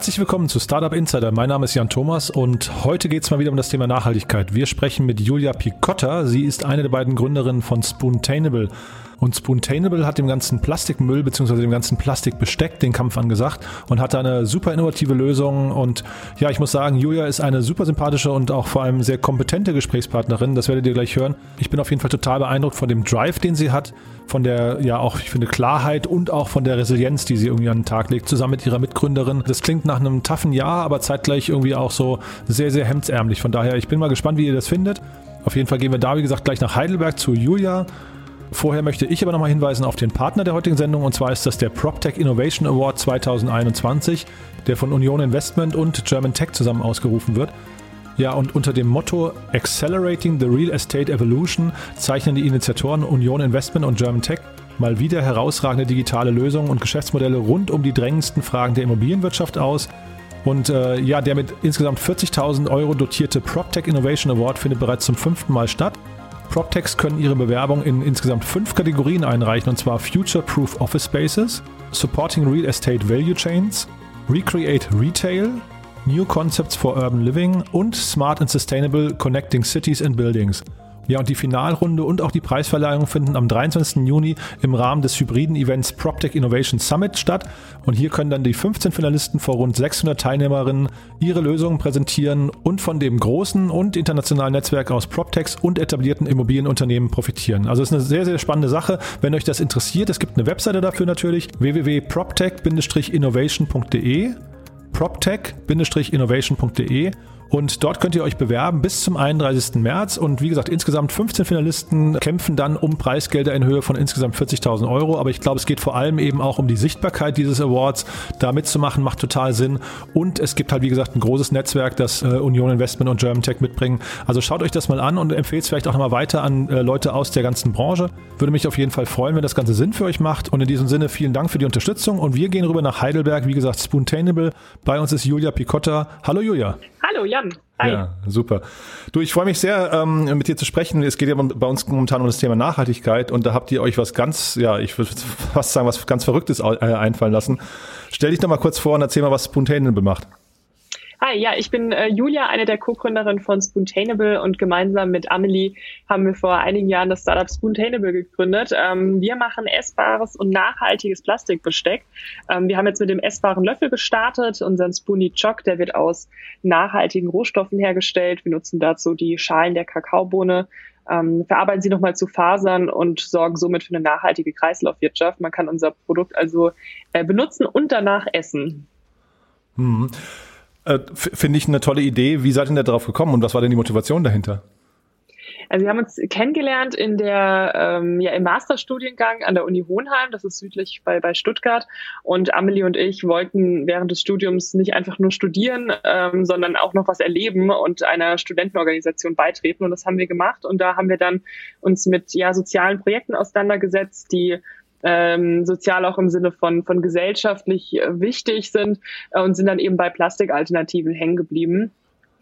herzlich willkommen zu Startup Insider. Mein Name ist Jan Thomas und heute geht es mal wieder um das Thema Nachhaltigkeit. Wir sprechen mit Julia Picotta. Sie ist eine der beiden Gründerinnen von Spoontainable. Und Spoontainable hat dem ganzen Plastikmüll bzw. dem ganzen Plastikbesteck den Kampf angesagt und hat eine super innovative Lösung. Und ja, ich muss sagen, Julia ist eine super sympathische und auch vor allem sehr kompetente Gesprächspartnerin. Das werdet ihr gleich hören. Ich bin auf jeden Fall total beeindruckt von dem Drive, den sie hat, von der, ja auch, ich finde, Klarheit und auch von der Resilienz, die sie irgendwie an den Tag legt, zusammen mit ihrer Mitgründerin. Das klingt nach einem toughen Jahr, aber zeitgleich irgendwie auch so sehr, sehr hemdsärmlich. Von daher, ich bin mal gespannt, wie ihr das findet. Auf jeden Fall gehen wir da, wie gesagt, gleich nach Heidelberg zu Julia. Vorher möchte ich aber nochmal hinweisen auf den Partner der heutigen Sendung und zwar ist das der PropTech Innovation Award 2021, der von Union Investment und German Tech zusammen ausgerufen wird. Ja, und unter dem Motto Accelerating the Real Estate Evolution zeichnen die Initiatoren Union Investment und German Tech mal wieder herausragende digitale Lösungen und Geschäftsmodelle rund um die drängendsten Fragen der Immobilienwirtschaft aus. Und äh, ja, der mit insgesamt 40.000 Euro dotierte PropTech Innovation Award findet bereits zum fünften Mal statt. PropTechs können ihre Bewerbung in insgesamt fünf Kategorien einreichen, und zwar Future Proof Office Spaces, Supporting Real Estate Value Chains, Recreate Retail, New Concepts for Urban Living und Smart and Sustainable Connecting Cities and Buildings. Ja, und die Finalrunde und auch die Preisverleihung finden am 23. Juni im Rahmen des hybriden Events PropTech Innovation Summit statt. Und hier können dann die 15 Finalisten vor rund 600 Teilnehmerinnen ihre Lösungen präsentieren und von dem großen und internationalen Netzwerk aus PropTechs und etablierten Immobilienunternehmen profitieren. Also es ist eine sehr, sehr spannende Sache. Wenn euch das interessiert, es gibt eine Webseite dafür natürlich, www.proptech-innovation.de proptech-innovation.de und dort könnt ihr euch bewerben bis zum 31. März. Und wie gesagt, insgesamt 15 Finalisten kämpfen dann um Preisgelder in Höhe von insgesamt 40.000 Euro. Aber ich glaube, es geht vor allem eben auch um die Sichtbarkeit dieses Awards. Da mitzumachen macht total Sinn. Und es gibt halt, wie gesagt, ein großes Netzwerk, das äh, Union Investment und German Tech mitbringen. Also schaut euch das mal an und empfehlt es vielleicht auch nochmal weiter an äh, Leute aus der ganzen Branche. Würde mich auf jeden Fall freuen, wenn das Ganze Sinn für euch macht. Und in diesem Sinne vielen Dank für die Unterstützung. Und wir gehen rüber nach Heidelberg. Wie gesagt, Spoontainable. Bei uns ist Julia Picotta. Hallo Julia. Hallo Jan. Hi. Ja, super. Du, ich freue mich sehr, ähm, mit dir zu sprechen. Es geht ja bei uns momentan um das Thema Nachhaltigkeit und da habt ihr euch was ganz, ja, ich würde fast sagen, was ganz Verrücktes äh, einfallen lassen. Stell dich doch mal kurz vor und erzähl mal, was Spontaneable macht. Hi, ja, ich bin äh, Julia, eine der Co-Gründerinnen von Spoontainable und gemeinsam mit Amelie haben wir vor einigen Jahren das Startup Spoontainable gegründet. Ähm, wir machen essbares und nachhaltiges Plastikbesteck. Ähm, wir haben jetzt mit dem essbaren Löffel gestartet, unseren Spoonie Choc, der wird aus nachhaltigen Rohstoffen hergestellt. Wir nutzen dazu die Schalen der Kakaobohne, ähm, verarbeiten sie nochmal zu Fasern und sorgen somit für eine nachhaltige Kreislaufwirtschaft. Man kann unser Produkt also äh, benutzen und danach essen. Hm. Äh, Finde ich eine tolle Idee. Wie seid ihr denn darauf gekommen und was war denn die Motivation dahinter? Also wir haben uns kennengelernt in der ähm, ja im Masterstudiengang an der Uni Hohenheim, das ist südlich bei bei Stuttgart. Und Amelie und ich wollten während des Studiums nicht einfach nur studieren, ähm, sondern auch noch was erleben und einer Studentenorganisation beitreten. Und das haben wir gemacht. Und da haben wir dann uns mit ja sozialen Projekten auseinandergesetzt, die ähm, sozial auch im Sinne von, von gesellschaftlich äh, wichtig sind äh, und sind dann eben bei Plastikalternativen hängen geblieben.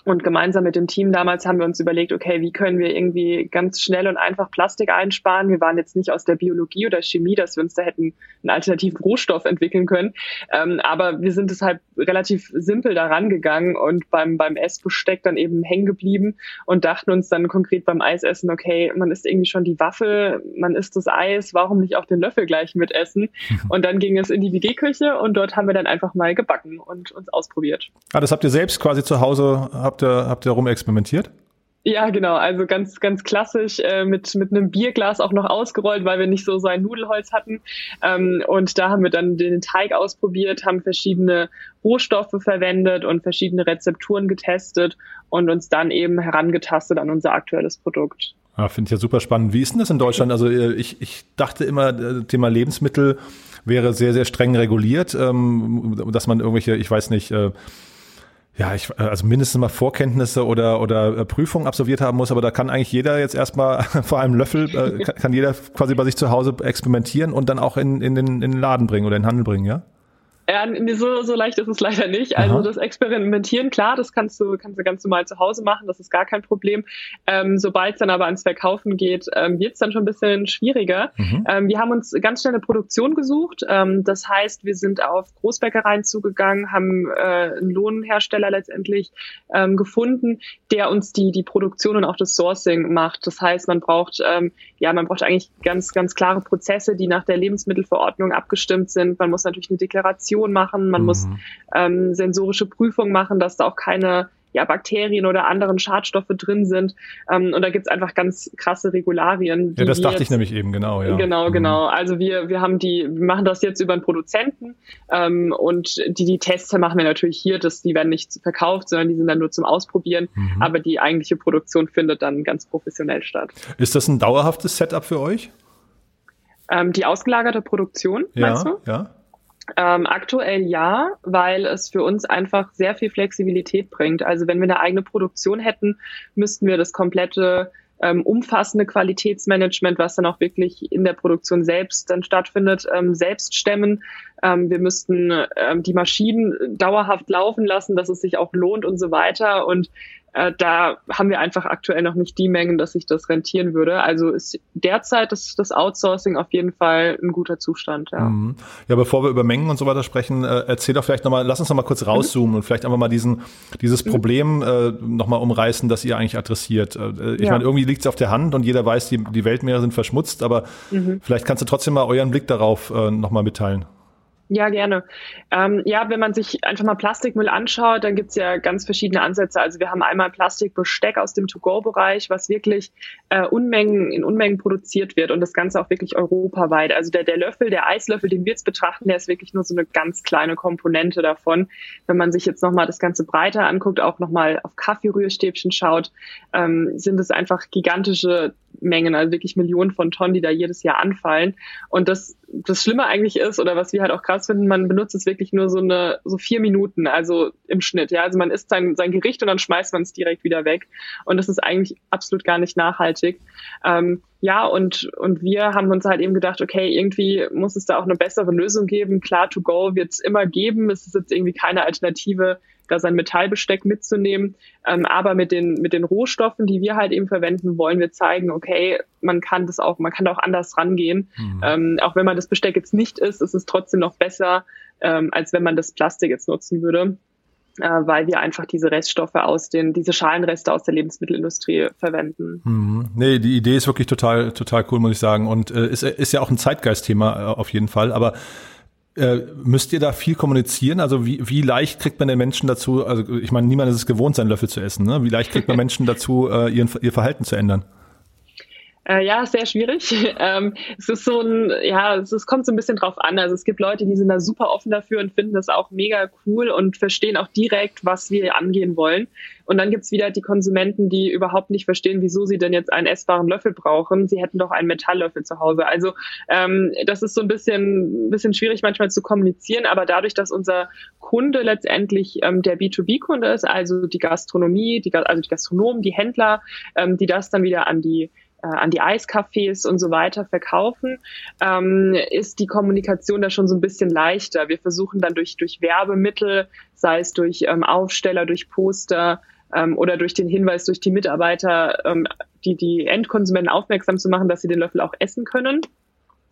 Und gemeinsam mit dem Team damals haben wir uns überlegt, okay, wie können wir irgendwie ganz schnell und einfach Plastik einsparen? Wir waren jetzt nicht aus der Biologie oder Chemie, dass wir uns da hätten einen alternativen Rohstoff entwickeln können. Ähm, aber wir sind deshalb relativ simpel daran gegangen und beim, beim Essbesteck dann eben hängen geblieben und dachten uns dann konkret beim Eisessen, okay, man isst irgendwie schon die Waffel, man isst das Eis, warum nicht auch den Löffel gleich mitessen? Und dann ging es in die WG-Küche und dort haben wir dann einfach mal gebacken und uns ausprobiert. Ah, das habt ihr selbst quasi zu Hause habt habt ihr, habt ihr rumexperimentiert? Ja, genau. Also ganz, ganz klassisch äh, mit, mit einem Bierglas auch noch ausgerollt, weil wir nicht so so ein Nudelholz hatten. Ähm, und da haben wir dann den Teig ausprobiert, haben verschiedene Rohstoffe verwendet und verschiedene Rezepturen getestet und uns dann eben herangetastet an unser aktuelles Produkt. Ja, finde ich ja super spannend. Wie ist denn das in Deutschland? Also äh, ich, ich dachte immer, äh, Thema Lebensmittel wäre sehr, sehr streng reguliert, ähm, dass man irgendwelche, ich weiß nicht, äh, ja, ich, äh, also mindestens mal Vorkenntnisse oder, oder äh, Prüfungen absolviert haben muss, aber da kann eigentlich jeder jetzt erstmal vor einem Löffel, äh, kann, kann jeder quasi bei sich zu Hause experimentieren und dann auch in, in, den, in den Laden bringen oder in den Handel bringen, ja? Ja, so, so leicht ist es leider nicht. Also Aha. das Experimentieren, klar, das kannst du, kannst du ganz normal zu Hause machen, das ist gar kein Problem. Ähm, Sobald es dann aber ans Verkaufen geht, ähm, wird es dann schon ein bisschen schwieriger. Mhm. Ähm, wir haben uns ganz schnell eine Produktion gesucht. Ähm, das heißt, wir sind auf Großbäckereien zugegangen, haben äh, einen Lohnhersteller letztendlich ähm, gefunden, der uns die, die Produktion und auch das Sourcing macht. Das heißt, man braucht, ähm, ja, man braucht eigentlich ganz, ganz klare Prozesse, die nach der Lebensmittelverordnung abgestimmt sind. Man muss natürlich eine Deklaration Desinfektion machen, man mhm. muss ähm, sensorische Prüfung machen, dass da auch keine ja, Bakterien oder anderen Schadstoffe drin sind. Ähm, und da gibt's einfach ganz krasse Regularien. Ja, das dachte jetzt, ich nämlich eben, genau, ja. Genau, mhm. genau. Also wir, wir haben die, wir machen das jetzt über einen Produzenten ähm, und die, die Tests machen wir natürlich hier, dass die werden nicht verkauft, sondern die sind dann nur zum Ausprobieren. Mhm. Aber die eigentliche Produktion findet dann ganz professionell statt. Ist das ein dauerhaftes Setup für euch? Ähm, die ausgelagerte Produktion, ja, meinst du? Ja. Ähm, aktuell ja, weil es für uns einfach sehr viel Flexibilität bringt. Also wenn wir eine eigene Produktion hätten, müssten wir das komplette ähm, umfassende Qualitätsmanagement, was dann auch wirklich in der Produktion selbst dann stattfindet, ähm, selbst stemmen. Ähm, wir müssten ähm, die Maschinen dauerhaft laufen lassen, dass es sich auch lohnt und so weiter. Und äh, da haben wir einfach aktuell noch nicht die Mengen, dass sich das rentieren würde. Also ist derzeit das, das Outsourcing auf jeden Fall ein guter Zustand. Ja, mhm. ja bevor wir über Mengen und so weiter sprechen, äh, erzähl doch vielleicht nochmal, lass uns nochmal kurz rauszoomen mhm. und vielleicht einfach mal diesen, dieses mhm. Problem äh, nochmal umreißen, das ihr eigentlich adressiert. Äh, ich ja. meine, irgendwie liegt es auf der Hand und jeder weiß, die, die Weltmeere sind verschmutzt, aber mhm. vielleicht kannst du trotzdem mal euren Blick darauf äh, nochmal mitteilen. Ja, gerne. Ähm, ja, wenn man sich einfach mal Plastikmüll anschaut, dann gibt's ja ganz verschiedene Ansätze. Also wir haben einmal Plastikbesteck aus dem To-Go-Bereich, was wirklich äh, Unmengen in Unmengen produziert wird und das Ganze auch wirklich europaweit. Also der, der Löffel, der Eislöffel, den wir jetzt betrachten, der ist wirklich nur so eine ganz kleine Komponente davon. Wenn man sich jetzt nochmal das Ganze breiter anguckt, auch nochmal auf Kaffeerührstäbchen schaut, ähm, sind es einfach gigantische Mengen, also wirklich Millionen von Tonnen, die da jedes Jahr anfallen. Und das, das Schlimme eigentlich ist, oder was wir halt auch krass finden, man benutzt es wirklich nur so eine, so vier Minuten, also im Schnitt, ja. Also man isst sein, sein Gericht und dann schmeißt man es direkt wieder weg. Und das ist eigentlich absolut gar nicht nachhaltig. Ähm, ja, und, und wir haben uns halt eben gedacht, okay, irgendwie muss es da auch eine bessere Lösung geben. Klar, to go wird es immer geben. Es ist jetzt irgendwie keine Alternative, da sein Metallbesteck mitzunehmen. Ähm, aber mit den, mit den Rohstoffen, die wir halt eben verwenden, wollen wir zeigen, okay, man kann das auch, man kann da auch anders rangehen. Mhm. Ähm, auch wenn man das Besteck jetzt nicht isst, ist es trotzdem noch besser, ähm, als wenn man das Plastik jetzt nutzen würde weil wir einfach diese Reststoffe aus den, diese Schalenreste aus der Lebensmittelindustrie verwenden. Mhm. Nee, die Idee ist wirklich total, total cool, muss ich sagen. Und äh, ist, ist ja auch ein Zeitgeistthema äh, auf jeden Fall. Aber äh, müsst ihr da viel kommunizieren? Also wie, wie leicht kriegt man den Menschen dazu, also ich meine, niemand ist es gewohnt, seinen Löffel zu essen, ne? Wie leicht kriegt man Menschen dazu, äh, ihren, ihr Verhalten zu ändern? Äh, ja, sehr schwierig. Ähm, es ist so ein, ja, es, es kommt so ein bisschen drauf an. Also es gibt Leute, die sind da super offen dafür und finden das auch mega cool und verstehen auch direkt, was wir angehen wollen. Und dann gibt's wieder die Konsumenten, die überhaupt nicht verstehen, wieso sie denn jetzt einen essbaren Löffel brauchen. Sie hätten doch einen Metalllöffel zu Hause. Also ähm, das ist so ein bisschen, bisschen schwierig manchmal zu kommunizieren, aber dadurch, dass unser Kunde letztendlich ähm, der B2B-Kunde ist, also die Gastronomie, die, also die Gastronomen, die Händler, ähm, die das dann wieder an die an die Eiscafés und so weiter verkaufen, ähm, ist die Kommunikation da schon so ein bisschen leichter. Wir versuchen dann durch, durch Werbemittel, sei es durch ähm, Aufsteller, durch Poster ähm, oder durch den Hinweis durch die Mitarbeiter, ähm, die, die Endkonsumenten aufmerksam zu machen, dass sie den Löffel auch essen können.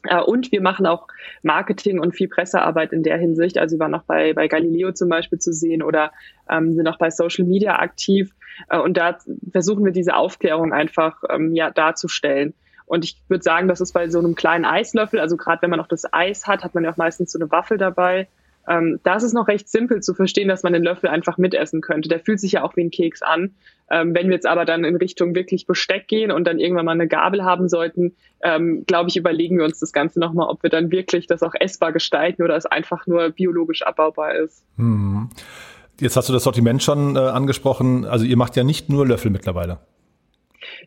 Äh, und wir machen auch Marketing und viel Pressearbeit in der Hinsicht. Also wir waren auch bei, bei Galileo zum Beispiel zu sehen oder ähm, sind auch bei Social Media aktiv. Äh, und da versuchen wir diese Aufklärung einfach ähm, ja, darzustellen. Und ich würde sagen, das ist bei so einem kleinen Eislöffel, also gerade wenn man auch das Eis hat, hat man ja auch meistens so eine Waffel dabei. Ähm, da ist es noch recht simpel zu verstehen, dass man den Löffel einfach mitessen könnte. Der fühlt sich ja auch wie ein Keks an. Ähm, wenn wir jetzt aber dann in Richtung wirklich Besteck gehen und dann irgendwann mal eine Gabel haben sollten, ähm, glaube ich, überlegen wir uns das Ganze nochmal, ob wir dann wirklich das auch essbar gestalten oder es einfach nur biologisch abbaubar ist. Hm. Jetzt hast du das Sortiment schon äh, angesprochen. Also ihr macht ja nicht nur Löffel mittlerweile.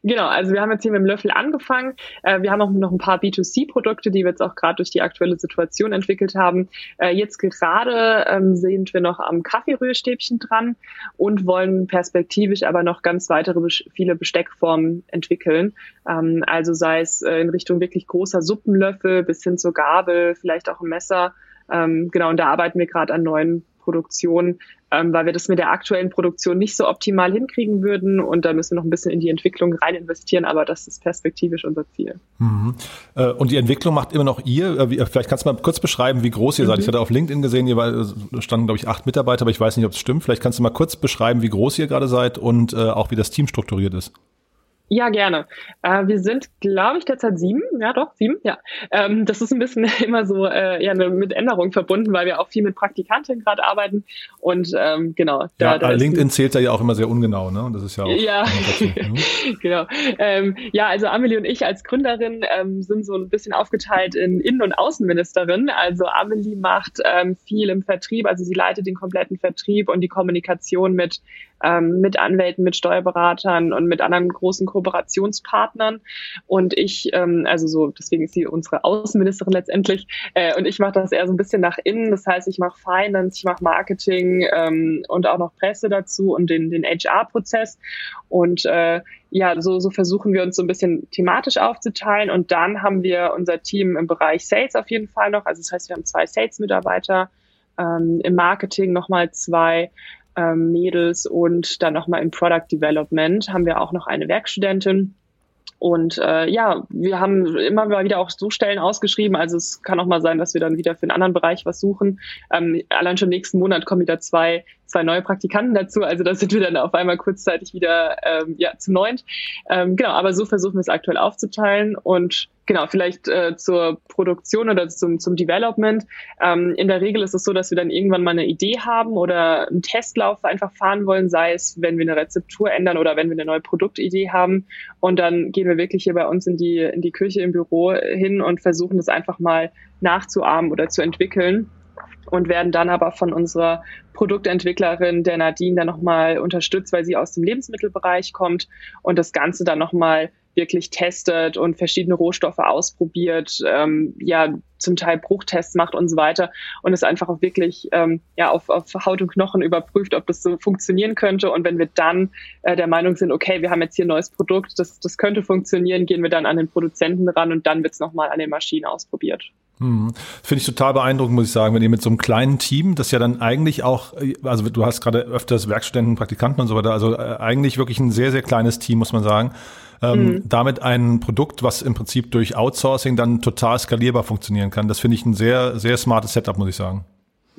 Genau, also wir haben jetzt hier mit dem Löffel angefangen. Äh, wir haben auch noch ein paar B2C-Produkte, die wir jetzt auch gerade durch die aktuelle Situation entwickelt haben. Äh, jetzt gerade ähm, sind wir noch am Kaffeerührstäbchen dran und wollen perspektivisch aber noch ganz weitere viele Besteckformen entwickeln. Ähm, also sei es äh, in Richtung wirklich großer Suppenlöffel bis hin zur Gabel, vielleicht auch ein Messer Ähm, genau, und da arbeiten wir gerade an neuen Produktionen, ähm, weil wir das mit der aktuellen Produktion nicht so optimal hinkriegen würden und da müssen wir noch ein bisschen in die Entwicklung rein investieren, aber das ist perspektivisch unser Ziel. Mhm. Äh, und die Entwicklung macht immer noch ihr. Äh, äh, vielleicht kannst du mal kurz beschreiben, wie groß ihr mhm. seid. Ich hatte auf LinkedIn gesehen, ihr war, standen, glaube ich, acht Mitarbeiter, aber ich weiß nicht, ob es stimmt. Vielleicht kannst du mal kurz beschreiben, wie groß ihr gerade seid und auch wie das Team strukturiert ist. Ja, gerne. Äh, wir sind, glaube ich, derzeit sieben. Ja, doch, sieben, ja. Ähm, das ist ein bisschen immer so äh, ja, ne, mit Änderungen verbunden, weil wir auch viel mit Praktikantinnen gerade arbeiten. Und ähm, genau. Da, ja, da LinkedIn zählt da ja auch immer sehr ungenau, ne? Und das ist ja auch. Ja, mhm. genau. Ähm, ja, also Amelie und ich als Gründerin ähm, sind so ein bisschen aufgeteilt in Innen- und Außenministerin. Also Amelie macht ähm, viel im Vertrieb, also sie leitet den kompletten Vertrieb und die Kommunikation mit ähm, mit Anwälten, mit Steuerberatern und mit anderen großen Kooperationspartnern. Und ich, ähm, also so, deswegen ist sie unsere Außenministerin letztendlich. Äh, und ich mache das eher so ein bisschen nach innen. Das heißt, ich mache Finance, ich mache Marketing ähm, und auch noch Presse dazu und den, den HR-Prozess. Und äh, ja, so, so versuchen wir uns so ein bisschen thematisch aufzuteilen. Und dann haben wir unser Team im Bereich Sales auf jeden Fall noch. Also das heißt, wir haben zwei Sales-Mitarbeiter, ähm, im Marketing nochmal zwei ähm, Mädels und dann nochmal im Product Development haben wir auch noch eine Werkstudentin. Und äh, ja, wir haben immer mal wieder auch so Stellen ausgeschrieben. Also es kann auch mal sein, dass wir dann wieder für einen anderen Bereich was suchen. Ähm, allein schon nächsten Monat kommen wieder zwei zwei neue Praktikanten dazu. Also da sind wir dann auf einmal kurzzeitig wieder ähm, ja, zu neunt. Ähm, genau, aber so versuchen wir es aktuell aufzuteilen und genau, vielleicht äh, zur Produktion oder zum, zum Development. Ähm, in der Regel ist es so, dass wir dann irgendwann mal eine Idee haben oder einen Testlauf einfach fahren wollen, sei es, wenn wir eine Rezeptur ändern oder wenn wir eine neue Produktidee haben. Und dann gehen wir wirklich hier bei uns in die, in die Küche im Büro hin und versuchen das einfach mal nachzuahmen oder zu entwickeln und werden dann aber von unserer Produktentwicklerin, der Nadine, dann nochmal unterstützt, weil sie aus dem Lebensmittelbereich kommt und das Ganze dann nochmal wirklich testet und verschiedene Rohstoffe ausprobiert, ähm, ja, zum Teil Bruchtests macht und so weiter und es einfach auch wirklich ähm, ja, auf, auf Haut und Knochen überprüft, ob das so funktionieren könnte. Und wenn wir dann äh, der Meinung sind, okay, wir haben jetzt hier ein neues Produkt, das, das könnte funktionieren, gehen wir dann an den Produzenten ran und dann wird es nochmal an den Maschinen ausprobiert. Hm. Finde ich total beeindruckend, muss ich sagen, wenn ihr mit so einem kleinen Team, das ja dann eigentlich auch, also du hast gerade öfters Werkstudenten, Praktikanten und so weiter, also äh, eigentlich wirklich ein sehr, sehr kleines Team, muss man sagen. Ähm, mhm. Damit ein Produkt, was im Prinzip durch Outsourcing dann total skalierbar funktionieren kann. Das finde ich ein sehr, sehr smartes Setup, muss ich sagen.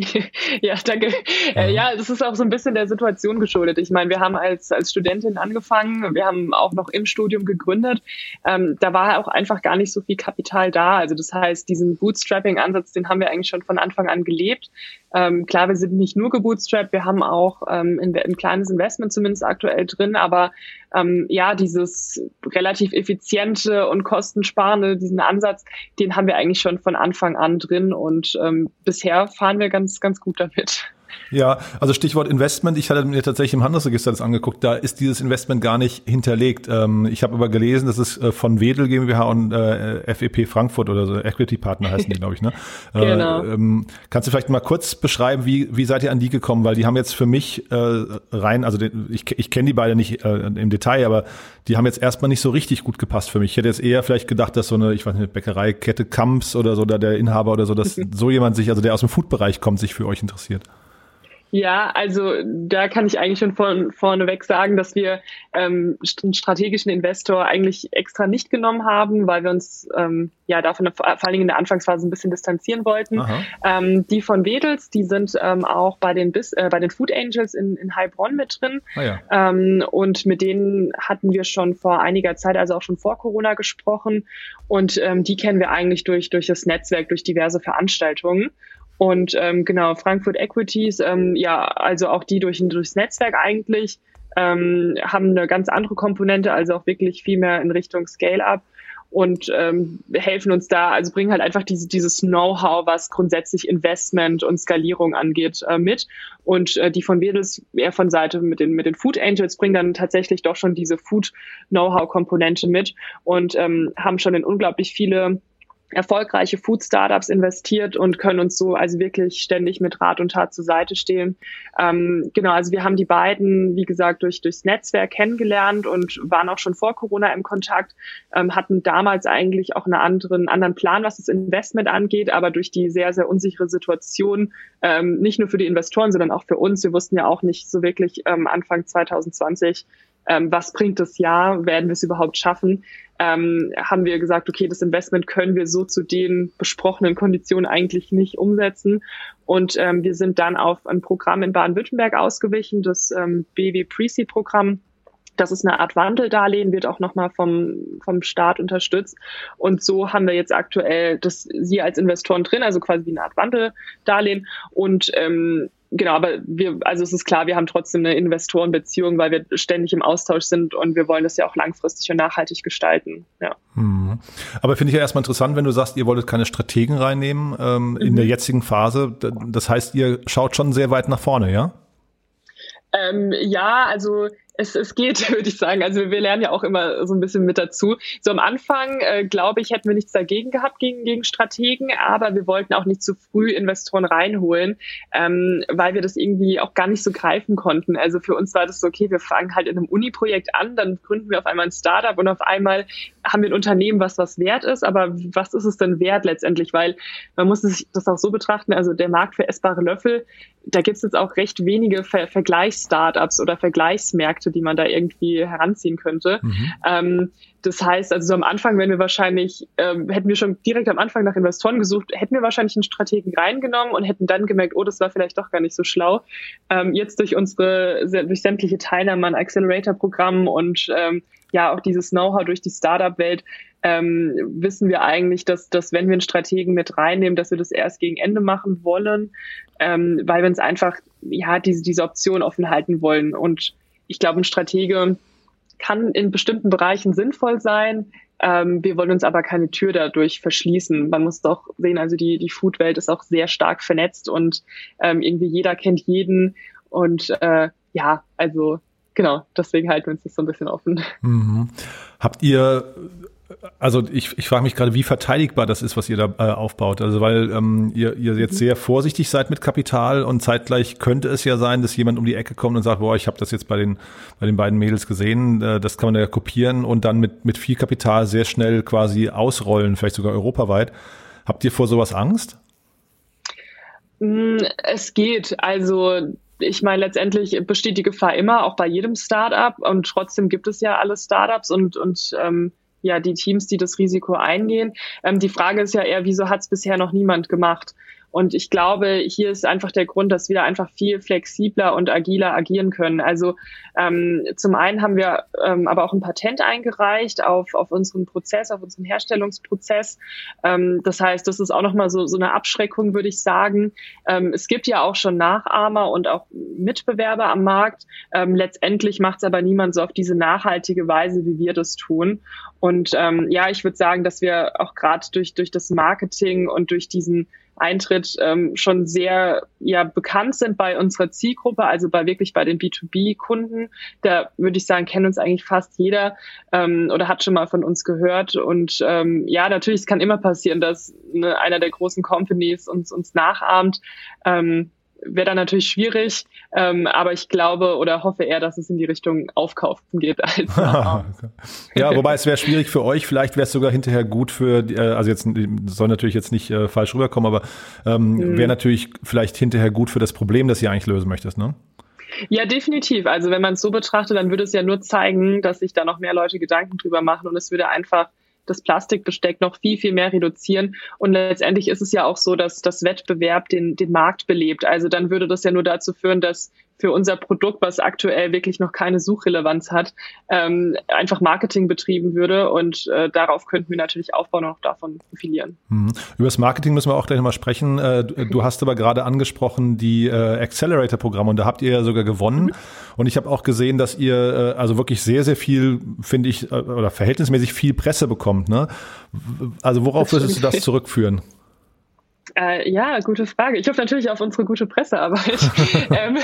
ja, danke. Äh, ja, das ist auch so ein bisschen der Situation geschuldet. Ich meine, wir haben als, als Studentin angefangen, wir haben auch noch im Studium gegründet. Ähm, da war auch einfach gar nicht so viel Kapital da. Also das heißt, diesen Bootstrapping-Ansatz, den haben wir eigentlich schon von Anfang an gelebt. Ähm, klar, wir sind nicht nur gebootstrapped, wir haben auch ähm, ein, ein kleines Investment zumindest aktuell drin, aber ähm, ja, dieses relativ effiziente und kostensparende, diesen Ansatz, den haben wir eigentlich schon von Anfang an drin und ähm, bisher fahren wir ganz, ganz gut damit. Ja, also Stichwort Investment. Ich hatte mir tatsächlich im Handelsregister das angeguckt. Da ist dieses Investment gar nicht hinterlegt. Ähm, ich habe aber gelesen, dass es äh, von Wedel GmbH und äh, FEP Frankfurt oder so Equity Partner heißen die, glaube ich. Ne? Äh, genau. Ähm, kannst du vielleicht mal kurz beschreiben, wie, wie seid ihr an die gekommen? Weil die haben jetzt für mich rein, also ich, ich kenne die beide nicht im Detail, aber die haben jetzt erstmal nicht so richtig gut gepasst für mich. Ich hätte jetzt eher vielleicht gedacht, dass so eine, ich weiß nicht, Bäckereikette Kamps oder so, da der Inhaber oder so, dass so jemand sich, also der aus dem Food-Bereich kommt, sich für euch interessiert. Ja, also da kann ich eigentlich schon von, vorneweg sagen, dass wir ähm, einen strategischen Investor eigentlich extra nicht genommen haben, weil wir uns ähm, ja davon vor allen Dingen in der Anfangsphase ein bisschen distanzieren wollten. Ähm, die von Wedels, die sind ähm, auch bei den Bis äh, bei den Food Angels in, in Heilbronn mit drin. Ah, ja. ähm, und mit denen hatten wir schon vor einiger Zeit, also auch schon vor Corona gesprochen. Und ähm, die kennen wir eigentlich durch, durch das Netzwerk, durch diverse Veranstaltungen. Und ähm, genau, Frankfurt Equities, ähm, ja, also auch die durch, durchs Netzwerk eigentlich, ähm, haben eine ganz andere Komponente, also auch wirklich viel mehr in Richtung Scale-up und ähm, helfen uns da, also bringen halt einfach diese, dieses Know-how, was grundsätzlich Investment und Skalierung angeht, äh, mit. Und äh, die von Wedels eher von Seite mit den, mit den Food Angels bringen dann tatsächlich doch schon diese Food-Know-how-Komponente mit und ähm, haben schon in unglaublich viele erfolgreiche Food Startups investiert und können uns so also wirklich ständig mit Rat und Tat zur Seite stehen. Ähm, genau, also wir haben die beiden, wie gesagt, durch durchs Netzwerk kennengelernt und waren auch schon vor Corona im Kontakt, ähm, hatten damals eigentlich auch einen anderen anderen Plan, was das Investment angeht, aber durch die sehr sehr unsichere Situation, ähm, nicht nur für die Investoren, sondern auch für uns, wir wussten ja auch nicht so wirklich ähm, Anfang 2020 ähm, was bringt das Jahr, werden wir es überhaupt schaffen, ähm, haben wir gesagt, okay, das Investment können wir so zu den besprochenen Konditionen eigentlich nicht umsetzen. Und ähm, wir sind dann auf ein Programm in Baden-Württemberg ausgewichen, das ähm, BW Pre-Seed-Programm. Das ist eine Art Wandeldarlehen, wird auch nochmal vom, vom Staat unterstützt. Und so haben wir jetzt aktuell das Sie als Investoren drin, also quasi wie eine Art Wandeldarlehen. Und ähm, genau, aber wir, also es ist klar, wir haben trotzdem eine Investorenbeziehung, weil wir ständig im Austausch sind und wir wollen das ja auch langfristig und nachhaltig gestalten. Ja. Mhm. Aber finde ich ja erstmal interessant, wenn du sagst, ihr wolltet keine Strategen reinnehmen ähm, mhm. in der jetzigen Phase. Das heißt, ihr schaut schon sehr weit nach vorne, ja? Ähm, ja, also es, es geht, würde ich sagen. Also wir lernen ja auch immer so ein bisschen mit dazu. So am Anfang, äh, glaube ich, hätten wir nichts dagegen gehabt gegen, gegen Strategen, aber wir wollten auch nicht zu früh Investoren reinholen, ähm, weil wir das irgendwie auch gar nicht so greifen konnten. Also für uns war das so, okay, wir fangen halt in einem Uni-Projekt an, dann gründen wir auf einmal ein Startup und auf einmal haben wir ein Unternehmen, was was wert ist, aber was ist es denn wert letztendlich? Weil man muss sich das auch so betrachten, also der Markt für essbare Löffel, da gibt es jetzt auch recht wenige Ver Vergleichsstartups oder Vergleichsmärkte, die man da irgendwie heranziehen könnte. Mhm. Ähm, das heißt, also so am Anfang, wenn wir wahrscheinlich, ähm, hätten wir schon direkt am Anfang nach Investoren gesucht, hätten wir wahrscheinlich einen Strategen reingenommen und hätten dann gemerkt, oh, das war vielleicht doch gar nicht so schlau. Ähm, jetzt durch unsere, durch sämtliche Teilnahme an Accelerator-Programmen und ähm, ja auch dieses Know-how durch die Startup-Welt ähm, wissen wir eigentlich, dass, dass wenn wir einen Strategen mit reinnehmen, dass wir das erst gegen Ende machen wollen, ähm, weil wir uns einfach ja diese, diese Option offen halten wollen. Und ich glaube, ein Stratege kann in bestimmten Bereichen sinnvoll sein. Ähm, wir wollen uns aber keine Tür dadurch verschließen. Man muss doch sehen, also die, die Food-Welt ist auch sehr stark vernetzt und ähm, irgendwie jeder kennt jeden. Und äh, ja, also genau, deswegen halten wir uns das so ein bisschen offen. Mhm. Habt ihr also ich, ich frage mich gerade, wie verteidigbar das ist, was ihr da äh, aufbaut. Also weil ähm, ihr, ihr jetzt sehr vorsichtig seid mit Kapital und zeitgleich könnte es ja sein, dass jemand um die Ecke kommt und sagt, boah, ich habe das jetzt bei den bei den beiden Mädels gesehen, äh, das kann man ja kopieren und dann mit mit viel Kapital sehr schnell quasi ausrollen, vielleicht sogar europaweit. Habt ihr vor sowas Angst? Mm, es geht. Also ich meine, letztendlich besteht die Gefahr immer, auch bei jedem Startup. Und trotzdem gibt es ja alle Startups und, und ähm, ja die Teams, die das Risiko eingehen. Ähm, die Frage ist ja eher, wieso hat es bisher noch niemand gemacht? Und ich glaube, hier ist einfach der Grund, dass wir einfach viel flexibler und agiler agieren können. Also ähm, zum einen haben wir ähm, aber auch ein Patent eingereicht auf, auf unseren Prozess, auf unseren Herstellungsprozess. Ähm, das heißt, das ist auch nochmal so, so eine Abschreckung, würde ich sagen. Ähm, es gibt ja auch schon Nachahmer und auch Mitbewerber am Markt. Ähm, letztendlich macht es aber niemand so auf diese nachhaltige Weise, wie wir das tun. Und ähm, ja, ich würde sagen, dass wir auch gerade durch, durch das Marketing und durch diesen Eintritt ähm, schon sehr ja bekannt sind bei unserer Zielgruppe, also bei wirklich bei den B2B-Kunden. Da würde ich sagen, kennt uns eigentlich fast jeder ähm, oder hat schon mal von uns gehört. Und ähm, ja, natürlich, es kann immer passieren, dass ne, einer der großen Companies uns uns nachahmt. Ähm, wäre dann natürlich schwierig, ähm, aber ich glaube oder hoffe eher, dass es in die Richtung Aufkaufen geht. Als ja, wobei es wäre schwierig für euch, vielleicht wäre es sogar hinterher gut für, äh, also jetzt soll natürlich jetzt nicht äh, falsch rüberkommen, aber ähm, mhm. wäre natürlich vielleicht hinterher gut für das Problem, das ihr eigentlich lösen möchtest, ne? Ja, definitiv. Also wenn man es so betrachtet, dann würde es ja nur zeigen, dass sich da noch mehr Leute Gedanken drüber machen und es würde einfach das Plastikbesteck noch viel, viel mehr reduzieren. Und letztendlich ist es ja auch so, dass das Wettbewerb den, den Markt belebt. Also dann würde das ja nur dazu führen, dass für unser Produkt, was aktuell wirklich noch keine Suchrelevanz hat, ähm, einfach Marketing betrieben würde und äh, darauf könnten wir natürlich aufbauen und auch davon profilieren. Mhm. Über das Marketing müssen wir auch gleich nochmal sprechen. Äh, du hast aber gerade angesprochen die äh, Accelerator-Programme und da habt ihr ja sogar gewonnen. Mhm. Und ich habe auch gesehen, dass ihr äh, also wirklich sehr, sehr viel, finde ich, äh, oder verhältnismäßig viel Presse bekommt. Ne? Also worauf würdest du das zurückführen? Äh, ja, gute Frage. Ich hoffe natürlich auf unsere gute Pressearbeit. ähm,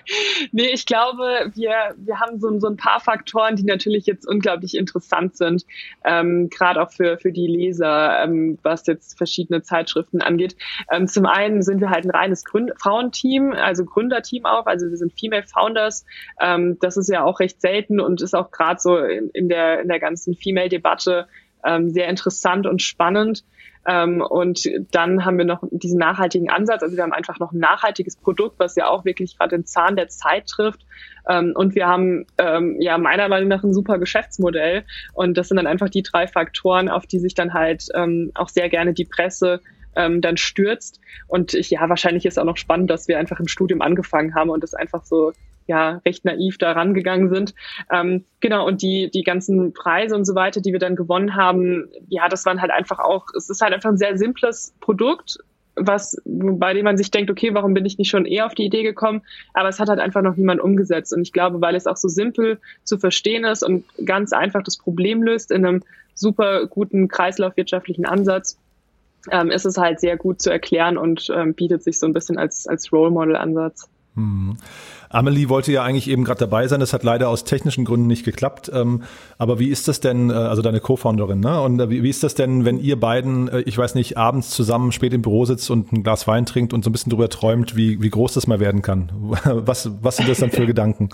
nee, ich glaube, wir, wir haben so, so ein paar Faktoren, die natürlich jetzt unglaublich interessant sind, ähm, gerade auch für, für die Leser, ähm, was jetzt verschiedene Zeitschriften angeht. Ähm, zum einen sind wir halt ein reines Gründ Frauenteam, also Gründerteam auch, also wir sind Female Founders. Ähm, das ist ja auch recht selten und ist auch gerade so in, in, der, in der ganzen Female-Debatte ähm, sehr interessant und spannend. Ähm, und dann haben wir noch diesen nachhaltigen Ansatz. Also wir haben einfach noch ein nachhaltiges Produkt, was ja auch wirklich gerade den Zahn der Zeit trifft. Ähm, und wir haben ähm, ja meiner Meinung nach ein super Geschäftsmodell. Und das sind dann einfach die drei Faktoren, auf die sich dann halt ähm, auch sehr gerne die Presse ähm, dann stürzt. Und ich, ja, wahrscheinlich ist auch noch spannend, dass wir einfach im Studium angefangen haben und das einfach so ja recht naiv da rangegangen sind. Ähm, genau, und die, die ganzen Preise und so weiter, die wir dann gewonnen haben, ja, das waren halt einfach auch, es ist halt einfach ein sehr simples Produkt, was, bei dem man sich denkt, okay, warum bin ich nicht schon eher auf die Idee gekommen? Aber es hat halt einfach noch niemand umgesetzt. Und ich glaube, weil es auch so simpel zu verstehen ist und ganz einfach das Problem löst in einem super guten kreislaufwirtschaftlichen Ansatz, ähm, ist es halt sehr gut zu erklären und ähm, bietet sich so ein bisschen als, als Role Model Ansatz. Hm. Amelie wollte ja eigentlich eben gerade dabei sein, das hat leider aus technischen Gründen nicht geklappt. Ähm, aber wie ist das denn, äh, also deine Co-Founderin, ne? Und äh, wie, wie, ist das denn, wenn ihr beiden, äh, ich weiß nicht, abends zusammen spät im Büro sitzt und ein Glas Wein trinkt und so ein bisschen drüber träumt, wie, wie groß das mal werden kann? Was, was sind das dann für Gedanken?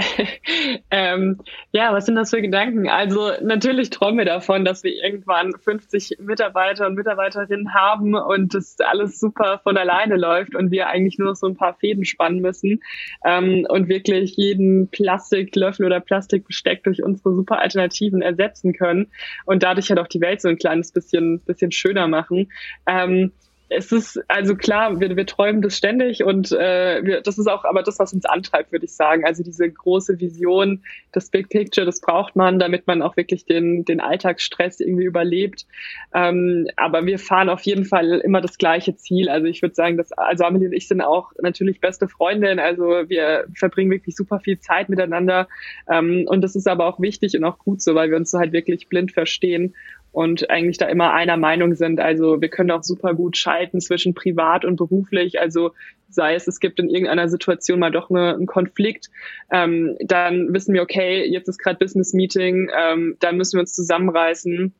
ähm, ja, was sind das für Gedanken? Also natürlich träumen wir davon, dass wir irgendwann 50 Mitarbeiter und Mitarbeiterinnen haben und das alles super von alleine läuft und wir eigentlich nur so ein paar Fäden spannen müssen ähm, und wirklich jeden Plastiklöffel oder Plastikbesteck durch unsere super Alternativen ersetzen können und dadurch halt auch die Welt so ein kleines bisschen, bisschen schöner machen. Ähm, es ist also klar, wir, wir träumen das ständig und äh, wir, das ist auch aber das, was uns antreibt, würde ich sagen. Also diese große Vision, das Big Picture, das braucht man, damit man auch wirklich den, den Alltagsstress irgendwie überlebt. Ähm, aber wir fahren auf jeden Fall immer das gleiche Ziel. Also ich würde sagen, dass also Amelie und ich sind auch natürlich beste Freundinnen. Also wir verbringen wirklich super viel Zeit miteinander ähm, und das ist aber auch wichtig und auch gut so, weil wir uns so halt wirklich blind verstehen und eigentlich da immer einer Meinung sind. Also wir können auch super gut schalten zwischen privat und beruflich. Also sei es, es gibt in irgendeiner Situation mal doch eine, einen Konflikt, ähm, dann wissen wir, okay, jetzt ist gerade Business Meeting, ähm, dann müssen wir uns zusammenreißen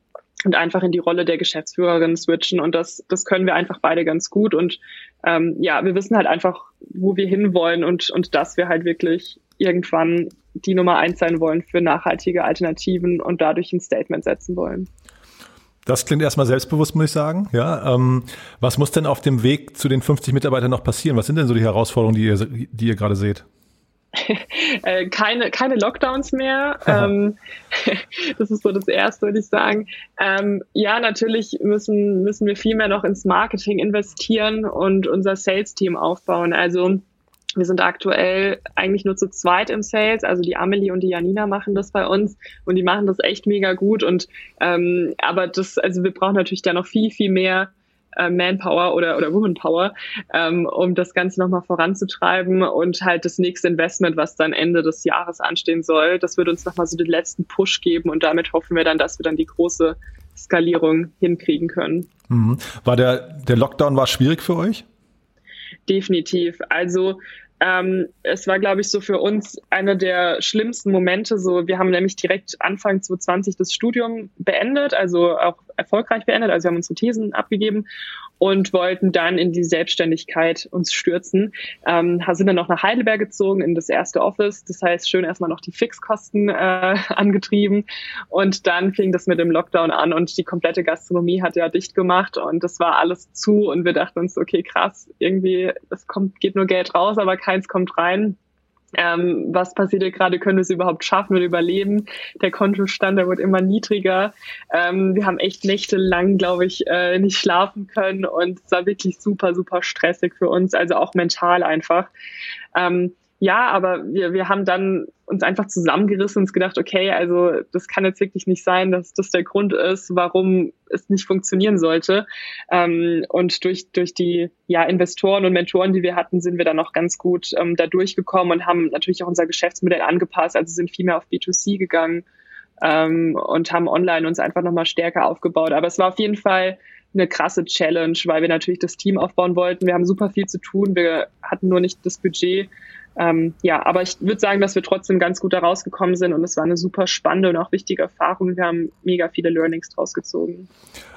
und einfach in die Rolle der Geschäftsführerin switchen. Und das, das können wir einfach beide ganz gut. Und ähm, ja, wir wissen halt einfach, wo wir hinwollen und, und dass wir halt wirklich irgendwann die Nummer eins sein wollen für nachhaltige Alternativen und dadurch ein Statement setzen wollen. Das klingt erstmal selbstbewusst, muss ich sagen. Ja, ähm, was muss denn auf dem Weg zu den 50 Mitarbeitern noch passieren? Was sind denn so die Herausforderungen, die ihr, die ihr gerade seht? Äh, keine, keine Lockdowns mehr. ähm, das ist so das Erste, würde ich sagen. Ähm, ja, natürlich müssen, müssen wir viel mehr noch ins Marketing investieren und unser Sales-Team aufbauen. Also wir sind aktuell eigentlich nur zu zweit im Sales, also die Amelie und die Janina machen das bei uns und die machen das echt mega gut und ähm, aber das, also wir brauchen natürlich da noch viel, viel mehr äh, Manpower oder, oder Womanpower, ähm, um das Ganze nochmal voranzutreiben und halt das nächste Investment, was dann Ende des Jahres anstehen soll, das wird uns nochmal so den letzten Push geben und damit hoffen wir dann, dass wir dann die große Skalierung hinkriegen können. Mhm. War der, der Lockdown war schwierig für euch? Definitiv. Also ähm, es war, glaube ich, so für uns einer der schlimmsten Momente. So, wir haben nämlich direkt Anfang 2020 das Studium beendet, also auch erfolgreich beendet. Also wir haben unsere Thesen abgegeben und wollten dann in die Selbstständigkeit uns stürzen. Ähm, sind dann noch nach Heidelberg gezogen in das erste Office. Das heißt, schön erstmal noch die Fixkosten äh, angetrieben. Und dann fing das mit dem Lockdown an und die komplette Gastronomie hat ja dicht gemacht und das war alles zu und wir dachten uns, okay, krass, irgendwie, es kommt, geht nur Geld raus, aber keins kommt rein ähm, was passiert hier gerade, können wir es überhaupt schaffen und überleben. Der Kontostand, der wird immer niedriger. Ähm, wir haben echt nächtelang, glaube ich, äh, nicht schlafen können und es war wirklich super, super stressig für uns, also auch mental einfach. Ähm, ja, aber wir, wir haben dann uns einfach zusammengerissen und gedacht, okay, also das kann jetzt wirklich nicht sein, dass das der Grund ist, warum es nicht funktionieren sollte. Ähm, und durch, durch die ja, Investoren und Mentoren, die wir hatten, sind wir dann auch ganz gut ähm, da durchgekommen und haben natürlich auch unser Geschäftsmodell angepasst, also sind viel mehr auf B2C gegangen ähm, und haben online uns einfach nochmal stärker aufgebaut. Aber es war auf jeden Fall eine krasse Challenge, weil wir natürlich das Team aufbauen wollten. Wir haben super viel zu tun, wir hatten nur nicht das Budget. Ähm, ja, aber ich würde sagen, dass wir trotzdem ganz gut da rausgekommen sind und es war eine super spannende und auch wichtige Erfahrung. Wir haben mega viele Learnings draus gezogen.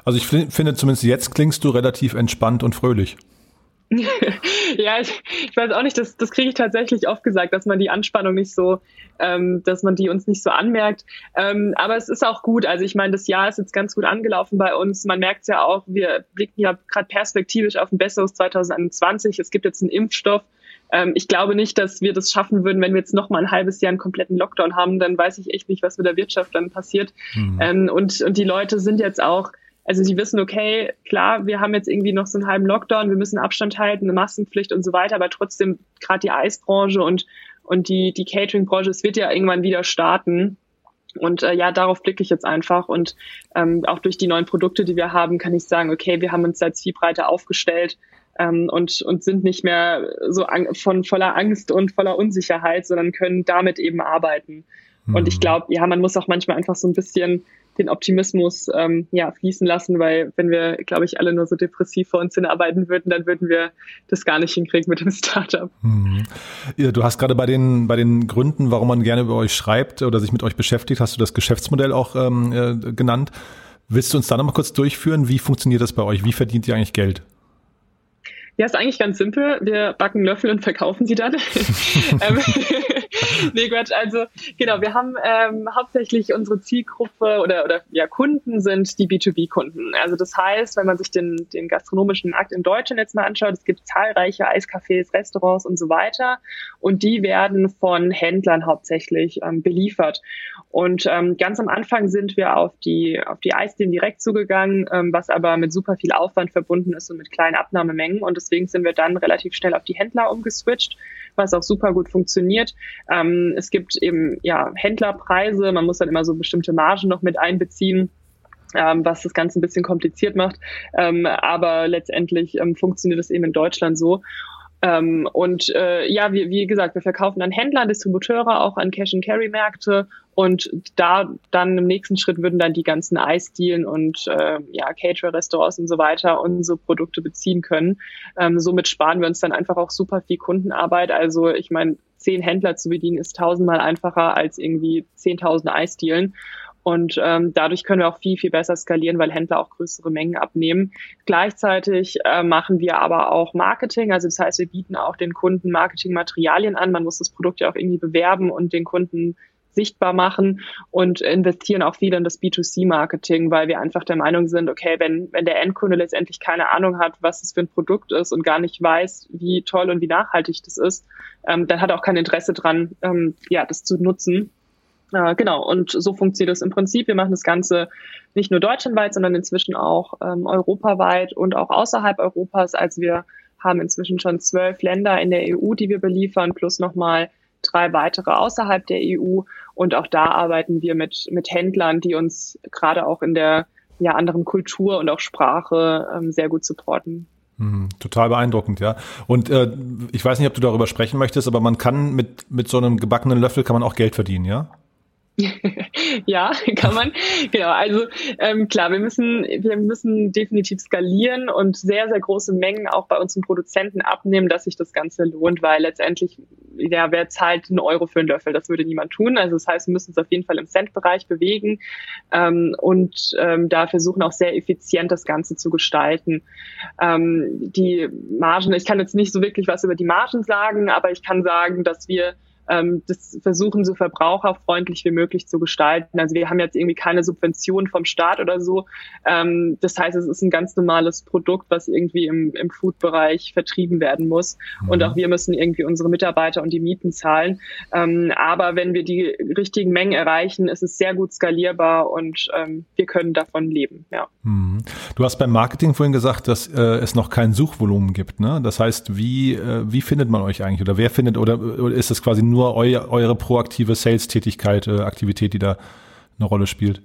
Also ich finde zumindest jetzt klingst du relativ entspannt und fröhlich. ja, ich, ich, weiß auch nicht, das, das kriege ich tatsächlich oft gesagt, dass man die Anspannung nicht so, ähm, dass man die uns nicht so anmerkt. Ähm, aber es ist auch gut. Also ich meine, das Jahr ist jetzt ganz gut angelaufen bei uns. Man merkt es ja auch, wir blicken ja gerade perspektivisch auf ein besseres 2021. Es gibt jetzt einen Impfstoff. Ähm, ich glaube nicht, dass wir das schaffen würden, wenn wir jetzt noch mal ein halbes Jahr einen kompletten Lockdown haben. Dann weiß ich echt nicht, was mit der Wirtschaft dann passiert. Mhm. Und, und die Leute sind jetzt auch also sie wissen, okay, klar, wir haben jetzt irgendwie noch so einen halben Lockdown, wir müssen Abstand halten, eine Maskenpflicht und so weiter, aber trotzdem gerade die Eisbranche und, und die, die Catering-Branche, es wird ja irgendwann wieder starten. Und äh, ja, darauf blicke ich jetzt einfach. Und ähm, auch durch die neuen Produkte, die wir haben, kann ich sagen, okay, wir haben uns als viel breiter aufgestellt ähm, und, und sind nicht mehr so von voller Angst und voller Unsicherheit, sondern können damit eben arbeiten. Mhm. Und ich mhm. glaube, ja, man muss auch manchmal einfach so ein bisschen den Optimismus ähm, ja, fließen lassen, weil wenn wir, glaube ich, alle nur so depressiv vor uns hinarbeiten würden, dann würden wir das gar nicht hinkriegen mit dem Startup. Ja, du hast gerade bei den, bei den Gründen, warum man gerne über euch schreibt oder sich mit euch beschäftigt, hast du das Geschäftsmodell auch ähm, äh, genannt. Willst du uns da nochmal kurz durchführen? Wie funktioniert das bei euch? Wie verdient ihr eigentlich Geld? Ja, ist eigentlich ganz simpel. Wir backen Löffel und verkaufen sie dann. Nee, Quatsch. Also genau, wir haben ähm, hauptsächlich unsere Zielgruppe oder, oder ja, Kunden sind die B2B-Kunden. Also das heißt, wenn man sich den, den gastronomischen Markt in Deutschland jetzt mal anschaut, es gibt zahlreiche Eiscafés, Restaurants und so weiter. Und die werden von Händlern hauptsächlich ähm, beliefert. Und ähm, ganz am Anfang sind wir auf die, auf die Eisdielen direkt zugegangen, ähm, was aber mit super viel Aufwand verbunden ist und mit kleinen Abnahmemengen. Und deswegen sind wir dann relativ schnell auf die Händler umgeswitcht, was auch super gut funktioniert. Ähm, es gibt eben ja Händlerpreise, man muss dann immer so bestimmte Margen noch mit einbeziehen. Ähm, was das Ganze ein bisschen kompliziert macht. Ähm, aber letztendlich ähm, funktioniert es eben in Deutschland so. Ähm, und äh, ja, wie, wie gesagt, wir verkaufen an Händler, Distributeure, auch an Cash-and-Carry-Märkte und da dann im nächsten Schritt würden dann die ganzen Eisdielen und äh, ja, Caterer-Restaurants und so weiter unsere Produkte beziehen können. Ähm, somit sparen wir uns dann einfach auch super viel Kundenarbeit. Also ich meine, zehn Händler zu bedienen ist tausendmal einfacher als irgendwie zehntausend Eisdielen. Und ähm, dadurch können wir auch viel, viel besser skalieren, weil Händler auch größere Mengen abnehmen. Gleichzeitig äh, machen wir aber auch Marketing. Also das heißt, wir bieten auch den Kunden Marketingmaterialien an. Man muss das Produkt ja auch irgendwie bewerben und den Kunden sichtbar machen und investieren auch viel in das B2C-Marketing, weil wir einfach der Meinung sind, okay, wenn, wenn der Endkunde letztendlich keine Ahnung hat, was es für ein Produkt ist und gar nicht weiß, wie toll und wie nachhaltig das ist, ähm, dann hat er auch kein Interesse dran, ähm, ja, das zu nutzen. Äh, genau, und so funktioniert es im Prinzip. Wir machen das Ganze nicht nur deutschlandweit, sondern inzwischen auch ähm, europaweit und auch außerhalb Europas. Also wir haben inzwischen schon zwölf Länder in der EU, die wir beliefern, plus nochmal drei weitere außerhalb der EU. Und auch da arbeiten wir mit, mit Händlern, die uns gerade auch in der ja, anderen Kultur und auch Sprache ähm, sehr gut supporten. Mhm, total beeindruckend, ja. Und äh, ich weiß nicht, ob du darüber sprechen möchtest, aber man kann mit, mit so einem gebackenen Löffel kann man auch Geld verdienen, ja? ja, kann man. Genau. Also ähm, klar, wir müssen, wir müssen definitiv skalieren und sehr, sehr große Mengen auch bei unseren Produzenten abnehmen, dass sich das Ganze lohnt, weil letztendlich, ja, wer zahlt einen Euro für einen Löffel? Das würde niemand tun. Also das heißt, wir müssen uns auf jeden Fall im Cent-Bereich bewegen ähm, und ähm, da versuchen auch sehr effizient das Ganze zu gestalten. Ähm, die Margen, ich kann jetzt nicht so wirklich was über die Margen sagen, aber ich kann sagen, dass wir ähm, das versuchen, so verbraucherfreundlich wie möglich zu gestalten. Also wir haben jetzt irgendwie keine Subvention vom Staat oder so. Ähm, das heißt, es ist ein ganz normales Produkt, was irgendwie im, im Food-Bereich vertrieben werden muss. Mhm. Und auch wir müssen irgendwie unsere Mitarbeiter und die Mieten zahlen. Ähm, aber wenn wir die richtigen Mengen erreichen, ist es sehr gut skalierbar und ähm, wir können davon leben. Ja. Mhm. Du hast beim Marketing vorhin gesagt, dass äh, es noch kein Suchvolumen gibt. Ne? Das heißt, wie, äh, wie findet man euch eigentlich oder wer findet oder, oder ist es quasi nur eu, eure proaktive Sales-Tätigkeit, äh, Aktivität, die da eine Rolle spielt?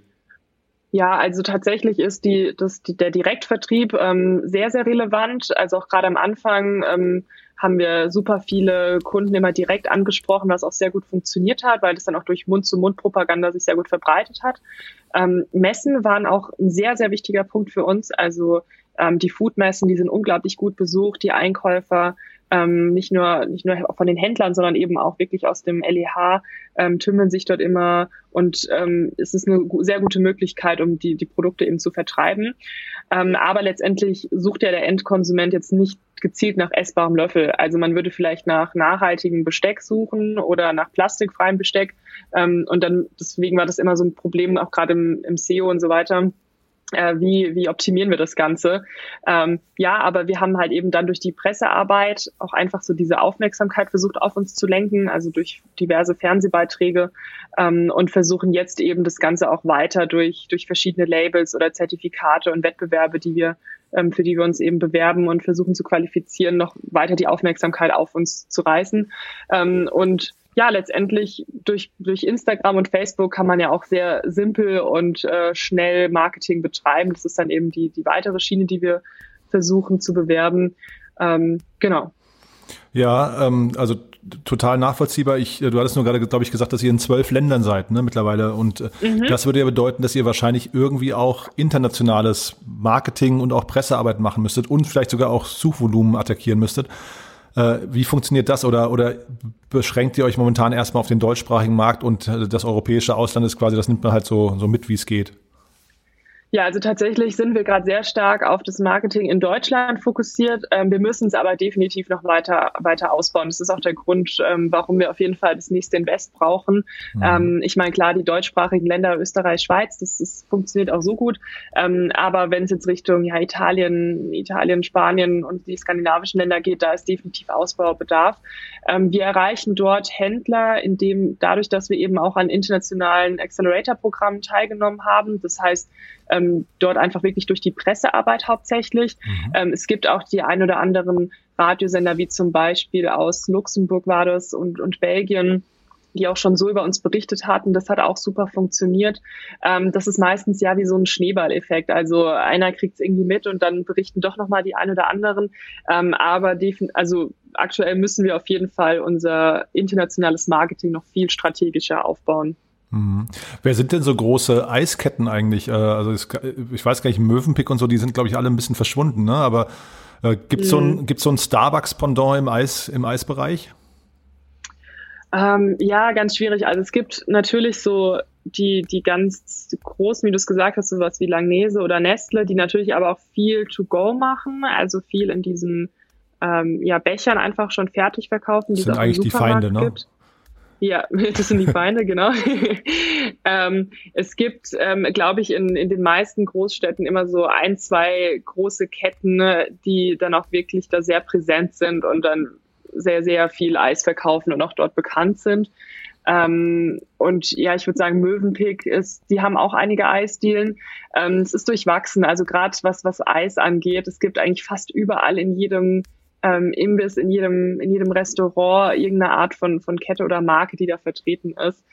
Ja, also tatsächlich ist die, das, die, der Direktvertrieb ähm, sehr, sehr relevant. Also auch gerade am Anfang ähm, haben wir super viele Kunden immer direkt angesprochen, was auch sehr gut funktioniert hat, weil das dann auch durch Mund-zu-Mund-Propaganda sich sehr gut verbreitet hat. Ähm, Messen waren auch ein sehr, sehr wichtiger Punkt für uns. Also ähm, die Foodmessen, die sind unglaublich gut besucht. Die Einkäufer ähm, nicht nur nicht nur von den Händlern, sondern eben auch wirklich aus dem LEH ähm, tümmeln sich dort immer und ähm, es ist eine sehr gute Möglichkeit, um die die Produkte eben zu vertreiben. Ähm, aber letztendlich sucht ja der Endkonsument jetzt nicht gezielt nach essbarem Löffel. Also man würde vielleicht nach nachhaltigem Besteck suchen oder nach plastikfreiem Besteck ähm, und dann deswegen war das immer so ein Problem auch gerade im, im SEO und so weiter äh, wie, wie optimieren wir das Ganze. Ähm, ja, aber wir haben halt eben dann durch die Pressearbeit auch einfach so diese Aufmerksamkeit versucht auf uns zu lenken, also durch diverse Fernsehbeiträge ähm, und versuchen jetzt eben das Ganze auch weiter durch, durch verschiedene Labels oder Zertifikate und Wettbewerbe, die wir ähm, für die wir uns eben bewerben und versuchen zu qualifizieren, noch weiter die Aufmerksamkeit auf uns zu reißen. Ähm, und ja, letztendlich durch, durch Instagram und Facebook kann man ja auch sehr simpel und äh, schnell Marketing betreiben. Das ist dann eben die, die weitere Schiene, die wir versuchen zu bewerben. Ähm, genau. Ja, ähm, also total nachvollziehbar. Ich, äh, du hattest nur gerade, glaube ich, gesagt, dass ihr in zwölf Ländern seid, ne, mittlerweile. Und äh, mhm. das würde ja bedeuten, dass ihr wahrscheinlich irgendwie auch internationales Marketing und auch Pressearbeit machen müsstet und vielleicht sogar auch Suchvolumen attackieren müsstet. Äh, wie funktioniert das oder, oder beschränkt ihr euch momentan erstmal auf den deutschsprachigen Markt und äh, das europäische Ausland ist quasi, das nimmt man halt so, so mit, wie es geht? Ja, also tatsächlich sind wir gerade sehr stark auf das Marketing in Deutschland fokussiert. Ähm, wir müssen es aber definitiv noch weiter, weiter ausbauen. Das ist auch der Grund, ähm, warum wir auf jeden Fall das nächste Invest brauchen. Mhm. Ähm, ich meine, klar, die deutschsprachigen Länder, Österreich, Schweiz, das, das funktioniert auch so gut. Ähm, aber wenn es jetzt Richtung ja, Italien, Italien, Spanien und die skandinavischen Länder geht, da ist definitiv Ausbaubedarf. Ähm, wir erreichen dort Händler, indem dadurch, dass wir eben auch an internationalen Accelerator-Programmen teilgenommen haben. Das heißt, ähm, dort einfach wirklich durch die Pressearbeit hauptsächlich. Mhm. Ähm, es gibt auch die ein oder anderen Radiosender, wie zum Beispiel aus Luxemburg war das und, und Belgien die auch schon so über uns berichtet hatten. Das hat auch super funktioniert. Ähm, das ist meistens ja wie so ein Schneeballeffekt. Also einer kriegt es irgendwie mit und dann berichten doch nochmal die ein oder anderen. Ähm, aber also aktuell müssen wir auf jeden Fall unser internationales Marketing noch viel strategischer aufbauen. Mhm. Wer sind denn so große Eisketten eigentlich? Äh, also ich weiß gar nicht, Mövenpick und so, die sind, glaube ich, alle ein bisschen verschwunden, ne? Aber äh, gibt es mhm. so ein, so ein Starbucks-Pendant im, Eis, im Eisbereich? Ähm, ja, ganz schwierig. Also es gibt natürlich so die, die ganz großen, wie du es gesagt hast, sowas wie Langnese oder Nestle, die natürlich aber auch viel to go machen, also viel in diesen ähm, ja, Bechern einfach schon fertig verkaufen. Das sind eigentlich die Feinde, ne? Gibt. Ja, das sind die Feinde, genau. ähm, es gibt, ähm, glaube ich, in, in den meisten Großstädten immer so ein, zwei große Ketten, ne, die dann auch wirklich da sehr präsent sind und dann sehr, sehr viel Eis verkaufen und auch dort bekannt sind. Ähm, und ja, ich würde sagen, Mövenpick ist, die haben auch einige Eisdielen. Ähm, es ist durchwachsen, also gerade was, was Eis angeht, es gibt eigentlich fast überall in jedem ähm, Imbiss in jedem, in jedem Restaurant irgendeine Art von, von Kette oder Marke, die da vertreten ist.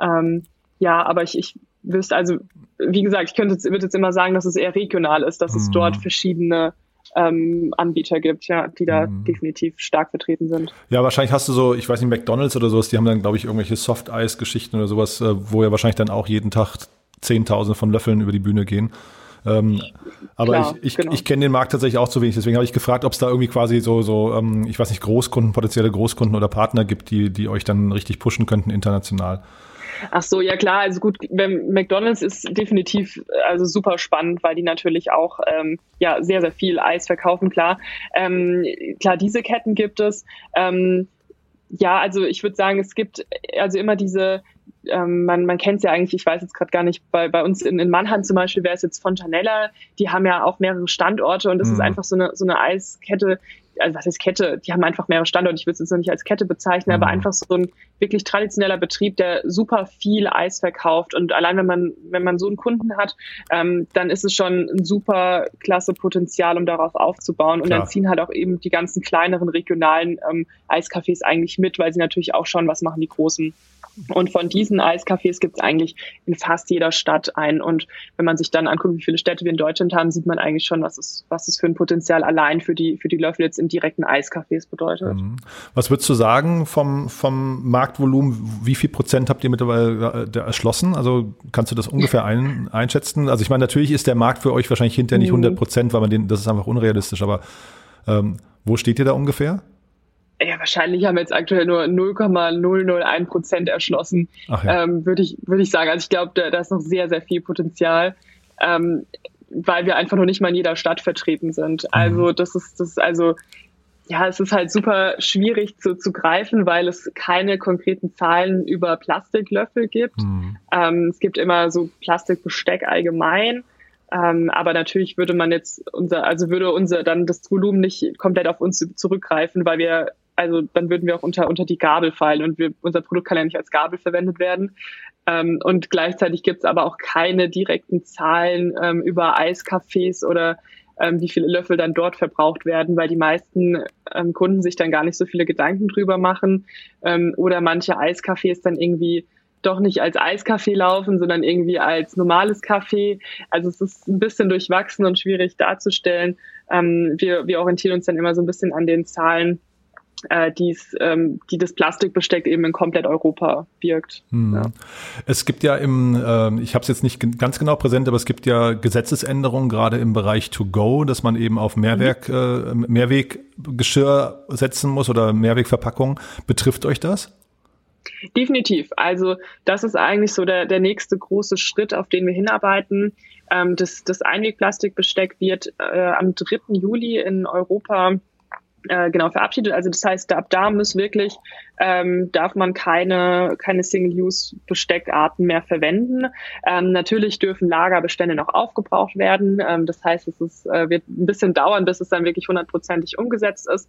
Ähm, ja, aber ich, ich wüsste, also wie gesagt, ich könnte jetzt, würde jetzt immer sagen, dass es eher regional ist, dass mhm. es dort verschiedene ähm, Anbieter gibt, ja, die da mhm. definitiv stark vertreten sind. Ja, wahrscheinlich hast du so, ich weiß nicht, McDonalds oder sowas, die haben dann, glaube ich, irgendwelche Soft-Eis-Geschichten oder sowas, äh, wo ja wahrscheinlich dann auch jeden Tag Zehntausende von Löffeln über die Bühne gehen. Ähm, aber Klar, ich, ich, genau. ich kenne den Markt tatsächlich auch zu wenig. Deswegen habe ich gefragt, ob es da irgendwie quasi so, so ähm, ich weiß nicht, Großkunden, potenzielle Großkunden oder Partner gibt, die, die euch dann richtig pushen könnten international. Ach so, ja klar, also gut, McDonald's ist definitiv also super spannend, weil die natürlich auch ähm, ja sehr, sehr viel Eis verkaufen, klar. Ähm, klar, diese Ketten gibt es. Ähm, ja, also ich würde sagen, es gibt also immer diese ähm, man, man kennt es ja eigentlich, ich weiß jetzt gerade gar nicht, bei, bei uns in, in Mannheim zum Beispiel wäre es jetzt Fontanella, die haben ja auch mehrere Standorte und das mhm. ist einfach so eine, so eine Eiskette, also was ist Kette? Die haben einfach mehrere Standorte. Ich würde es jetzt noch nicht als Kette bezeichnen, mhm. aber einfach so ein wirklich traditioneller Betrieb, der super viel Eis verkauft. Und allein wenn man, wenn man so einen Kunden hat, ähm, dann ist es schon ein super klasse Potenzial, um darauf aufzubauen. Und Klar. dann ziehen halt auch eben die ganzen kleineren regionalen ähm, Eiscafés eigentlich mit, weil sie natürlich auch schon was machen, die großen. Und von diesen Eiscafés gibt es eigentlich in fast jeder Stadt ein. Und wenn man sich dann anguckt, wie viele Städte wir in Deutschland haben, sieht man eigentlich schon, was es, was es für ein Potenzial allein für die, für die Löffel jetzt in direkten Eiscafés bedeutet. Mhm. Was würdest du sagen vom, vom Marktvolumen? Wie viel Prozent habt ihr mittlerweile äh, erschlossen? Also kannst du das ungefähr ein, einschätzen? Also ich meine, natürlich ist der Markt für euch wahrscheinlich hinterher nicht 100 mhm. Prozent, weil man den, das ist einfach unrealistisch. Aber ähm, wo steht ihr da ungefähr? ja, wahrscheinlich haben wir jetzt aktuell nur 0,001 Prozent erschlossen, ja. ähm, würde ich, würde ich sagen. Also ich glaube, da, da ist noch sehr, sehr viel Potenzial, ähm, weil wir einfach noch nicht mal in jeder Stadt vertreten sind. Mhm. Also das ist, das ist also, ja, es ist halt super schwierig zu, zu greifen, weil es keine konkreten Zahlen über Plastiklöffel gibt. Mhm. Ähm, es gibt immer so Plastikbesteck allgemein. Ähm, aber natürlich würde man jetzt unser, also würde unser dann das Volumen nicht komplett auf uns zurückgreifen, weil wir also dann würden wir auch unter, unter die Gabel fallen und wir, unser Produkt kann ja nicht als Gabel verwendet werden. Ähm, und gleichzeitig gibt es aber auch keine direkten Zahlen ähm, über Eiscafés oder ähm, wie viele Löffel dann dort verbraucht werden, weil die meisten ähm, Kunden sich dann gar nicht so viele Gedanken drüber machen ähm, oder manche Eiscafés dann irgendwie doch nicht als Eiskaffee laufen, sondern irgendwie als normales Kaffee. Also es ist ein bisschen durchwachsen und schwierig darzustellen. Ähm, wir, wir orientieren uns dann immer so ein bisschen an den Zahlen äh, die's, ähm, die das Plastikbesteck eben in komplett Europa wirkt. Hm. Ja. Es gibt ja im, äh, ich habe es jetzt nicht ganz genau präsent, aber es gibt ja Gesetzesänderungen gerade im Bereich To Go, dass man eben auf Mehrwerk, mhm. äh, Mehrweggeschirr setzen muss oder Mehrwegverpackung. Betrifft euch das? Definitiv. Also das ist eigentlich so der, der nächste große Schritt, auf den wir hinarbeiten. Ähm, das, das Einwegplastikbesteck wird äh, am 3. Juli in Europa äh, genau verabschiedet. Also das heißt, ab da muss wirklich ähm, darf man keine keine Single-Use-Besteckarten mehr verwenden. Ähm, natürlich dürfen Lagerbestände noch aufgebraucht werden. Ähm, das heißt, es ist, äh, wird ein bisschen dauern, bis es dann wirklich hundertprozentig umgesetzt ist.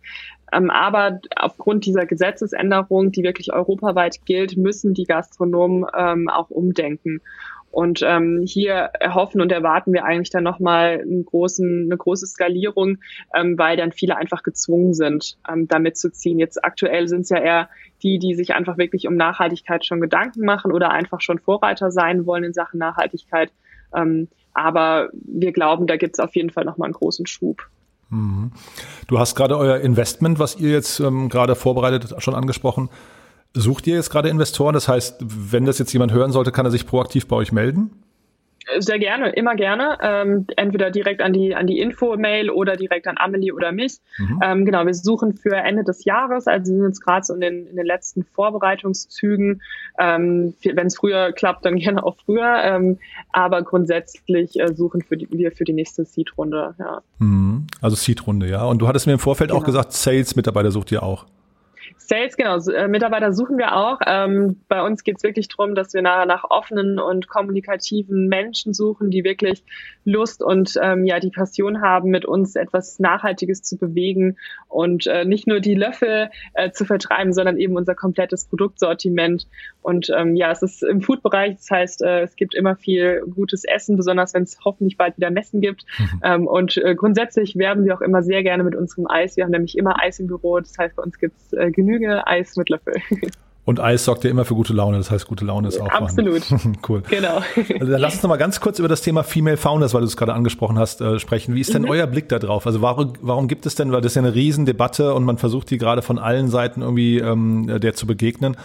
Ähm, aber aufgrund dieser Gesetzesänderung, die wirklich europaweit gilt, müssen die Gastronomen ähm, auch umdenken. Und ähm, hier erhoffen und erwarten wir eigentlich dann nochmal eine große Skalierung, ähm, weil dann viele einfach gezwungen sind, ähm, damit zu ziehen. Jetzt aktuell sind es ja eher die, die sich einfach wirklich um Nachhaltigkeit schon Gedanken machen oder einfach schon Vorreiter sein wollen in Sachen Nachhaltigkeit. Ähm, aber wir glauben, da gibt es auf jeden Fall nochmal einen großen Schub. Mhm. Du hast gerade euer Investment, was ihr jetzt ähm, gerade vorbereitet, schon angesprochen. Sucht ihr jetzt gerade Investoren? Das heißt, wenn das jetzt jemand hören sollte, kann er sich proaktiv bei euch melden? Sehr gerne, immer gerne. Ähm, entweder direkt an die, an die Info-Mail oder direkt an Amelie oder mich. Mhm. Ähm, genau, wir suchen für Ende des Jahres, also wir sind jetzt gerade so in den, in den letzten Vorbereitungszügen. Ähm, Wenn es früher klappt, dann gerne auch früher. Ähm, aber grundsätzlich äh, suchen für die, wir für die nächste Seed-Runde. Ja. Mhm. Also Seed-Runde, ja. Und du hattest mir im Vorfeld genau. auch gesagt, Sales-Mitarbeiter sucht ihr auch. Sales, genau, äh, Mitarbeiter suchen wir auch. Ähm, bei uns geht es wirklich darum, dass wir nach, nach offenen und kommunikativen Menschen suchen, die wirklich Lust und ähm, ja die Passion haben, mit uns etwas Nachhaltiges zu bewegen und äh, nicht nur die Löffel äh, zu vertreiben, sondern eben unser komplettes Produktsortiment. Und ähm, ja, es ist im Food-Bereich, das heißt, äh, es gibt immer viel gutes Essen, besonders wenn es hoffentlich bald wieder Messen gibt. Mhm. Ähm, und äh, grundsätzlich werben wir auch immer sehr gerne mit unserem Eis. Wir haben nämlich immer Eis im Büro, das heißt, bei uns gibt es äh, Genüge Eis mit Löffel. Und Eis sorgt ja immer für gute Laune, das heißt, gute Laune ist auch Absolut. cool. Genau. Also dann lass uns noch mal ganz kurz über das Thema Female Founders, weil du es gerade angesprochen hast, äh, sprechen. Wie ist denn mhm. euer Blick da drauf? Also warum, warum gibt es denn, weil das ist ja eine Riesendebatte und man versucht die gerade von allen Seiten irgendwie ähm, der zu begegnen.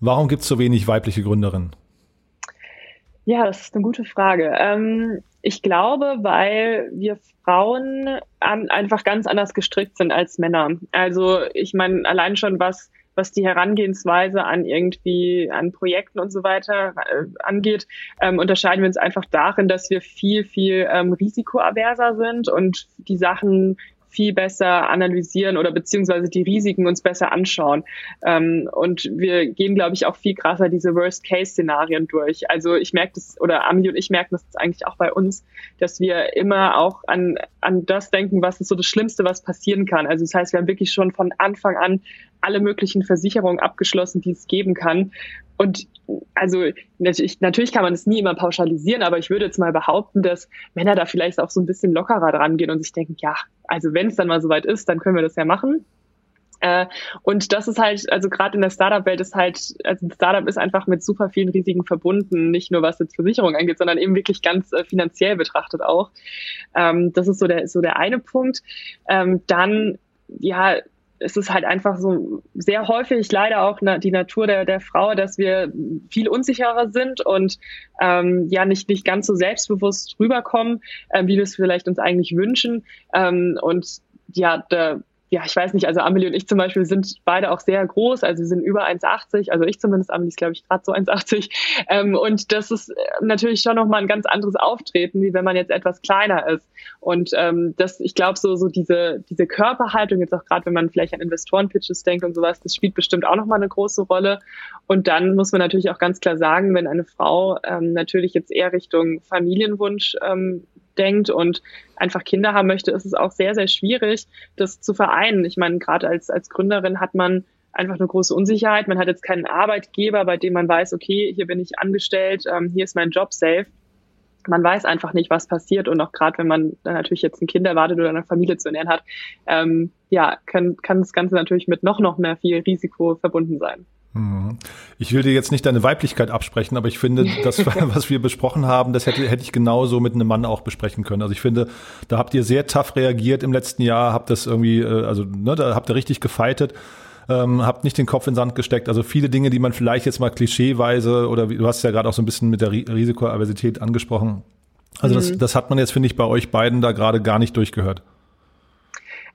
Warum gibt es so wenig weibliche Gründerinnen? Ja, das ist eine gute Frage. Ähm, ich glaube, weil wir Frauen einfach ganz anders gestrickt sind als Männer. Also ich meine, allein schon was was die Herangehensweise an irgendwie an Projekten und so weiter äh, angeht, ähm, unterscheiden wir uns einfach darin, dass wir viel, viel ähm, risikoaverser sind und die Sachen viel besser analysieren oder beziehungsweise die Risiken uns besser anschauen. Ähm, und wir gehen, glaube ich, auch viel krasser diese Worst-Case-Szenarien durch. Also ich merke das, oder Ami und ich merken das eigentlich auch bei uns, dass wir immer auch an, an das denken, was ist so das Schlimmste, was passieren kann. Also das heißt, wir haben wirklich schon von Anfang an alle möglichen Versicherungen abgeschlossen, die es geben kann. Und also natürlich, natürlich kann man es nie immer pauschalisieren, aber ich würde jetzt mal behaupten, dass Männer da vielleicht auch so ein bisschen lockerer dran gehen und sich denken, ja, also wenn es dann mal soweit ist, dann können wir das ja machen. Äh, und das ist halt, also gerade in der Startup-Welt ist halt, also ein Startup ist einfach mit super vielen Risiken verbunden, nicht nur was jetzt Versicherung angeht, sondern eben wirklich ganz äh, finanziell betrachtet auch. Ähm, das ist so der, so der eine Punkt. Ähm, dann, ja, es ist halt einfach so sehr häufig leider auch na, die Natur der, der Frau, dass wir viel unsicherer sind und ähm, ja nicht, nicht ganz so selbstbewusst rüberkommen, äh, wie wir es vielleicht uns eigentlich wünschen. Ähm, und ja, da ja, ich weiß nicht, also Amelie und ich zum Beispiel sind beide auch sehr groß, also wir sind über 1,80, also ich zumindest, Amelie ist glaube ich gerade so 1,80 ähm, und das ist äh, natürlich schon nochmal ein ganz anderes Auftreten, wie wenn man jetzt etwas kleiner ist. Und ähm, das, ich glaube so, so diese, diese Körperhaltung, jetzt auch gerade wenn man vielleicht an Investorenpitches denkt und sowas, das spielt bestimmt auch nochmal eine große Rolle. Und dann muss man natürlich auch ganz klar sagen, wenn eine Frau ähm, natürlich jetzt eher Richtung Familienwunsch ähm, denkt und einfach Kinder haben möchte, ist es auch sehr, sehr schwierig, das zu vereinen. Ich meine, gerade als, als Gründerin hat man einfach eine große Unsicherheit. Man hat jetzt keinen Arbeitgeber, bei dem man weiß, okay, hier bin ich angestellt, ähm, hier ist mein Job safe. Man weiß einfach nicht, was passiert und auch gerade wenn man dann natürlich jetzt ein Kind erwartet oder eine Familie zu ernähren hat, ähm, ja, kann, kann das Ganze natürlich mit noch, noch mehr viel Risiko verbunden sein. Mhm. Ich will dir jetzt nicht deine Weiblichkeit absprechen, aber ich finde, das, was wir besprochen haben, das hätte, hätte ich genauso mit einem Mann auch besprechen können. Also ich finde, da habt ihr sehr tough reagiert im letzten Jahr, habt das irgendwie, äh, also ne, da habt ihr richtig gefeitet. Ähm, habt nicht den Kopf in den Sand gesteckt. Also viele Dinge, die man vielleicht jetzt mal klischeeweise oder du hast ja gerade auch so ein bisschen mit der Risikoaversität angesprochen. Also mhm. das, das hat man jetzt, finde ich, bei euch beiden da gerade gar nicht durchgehört.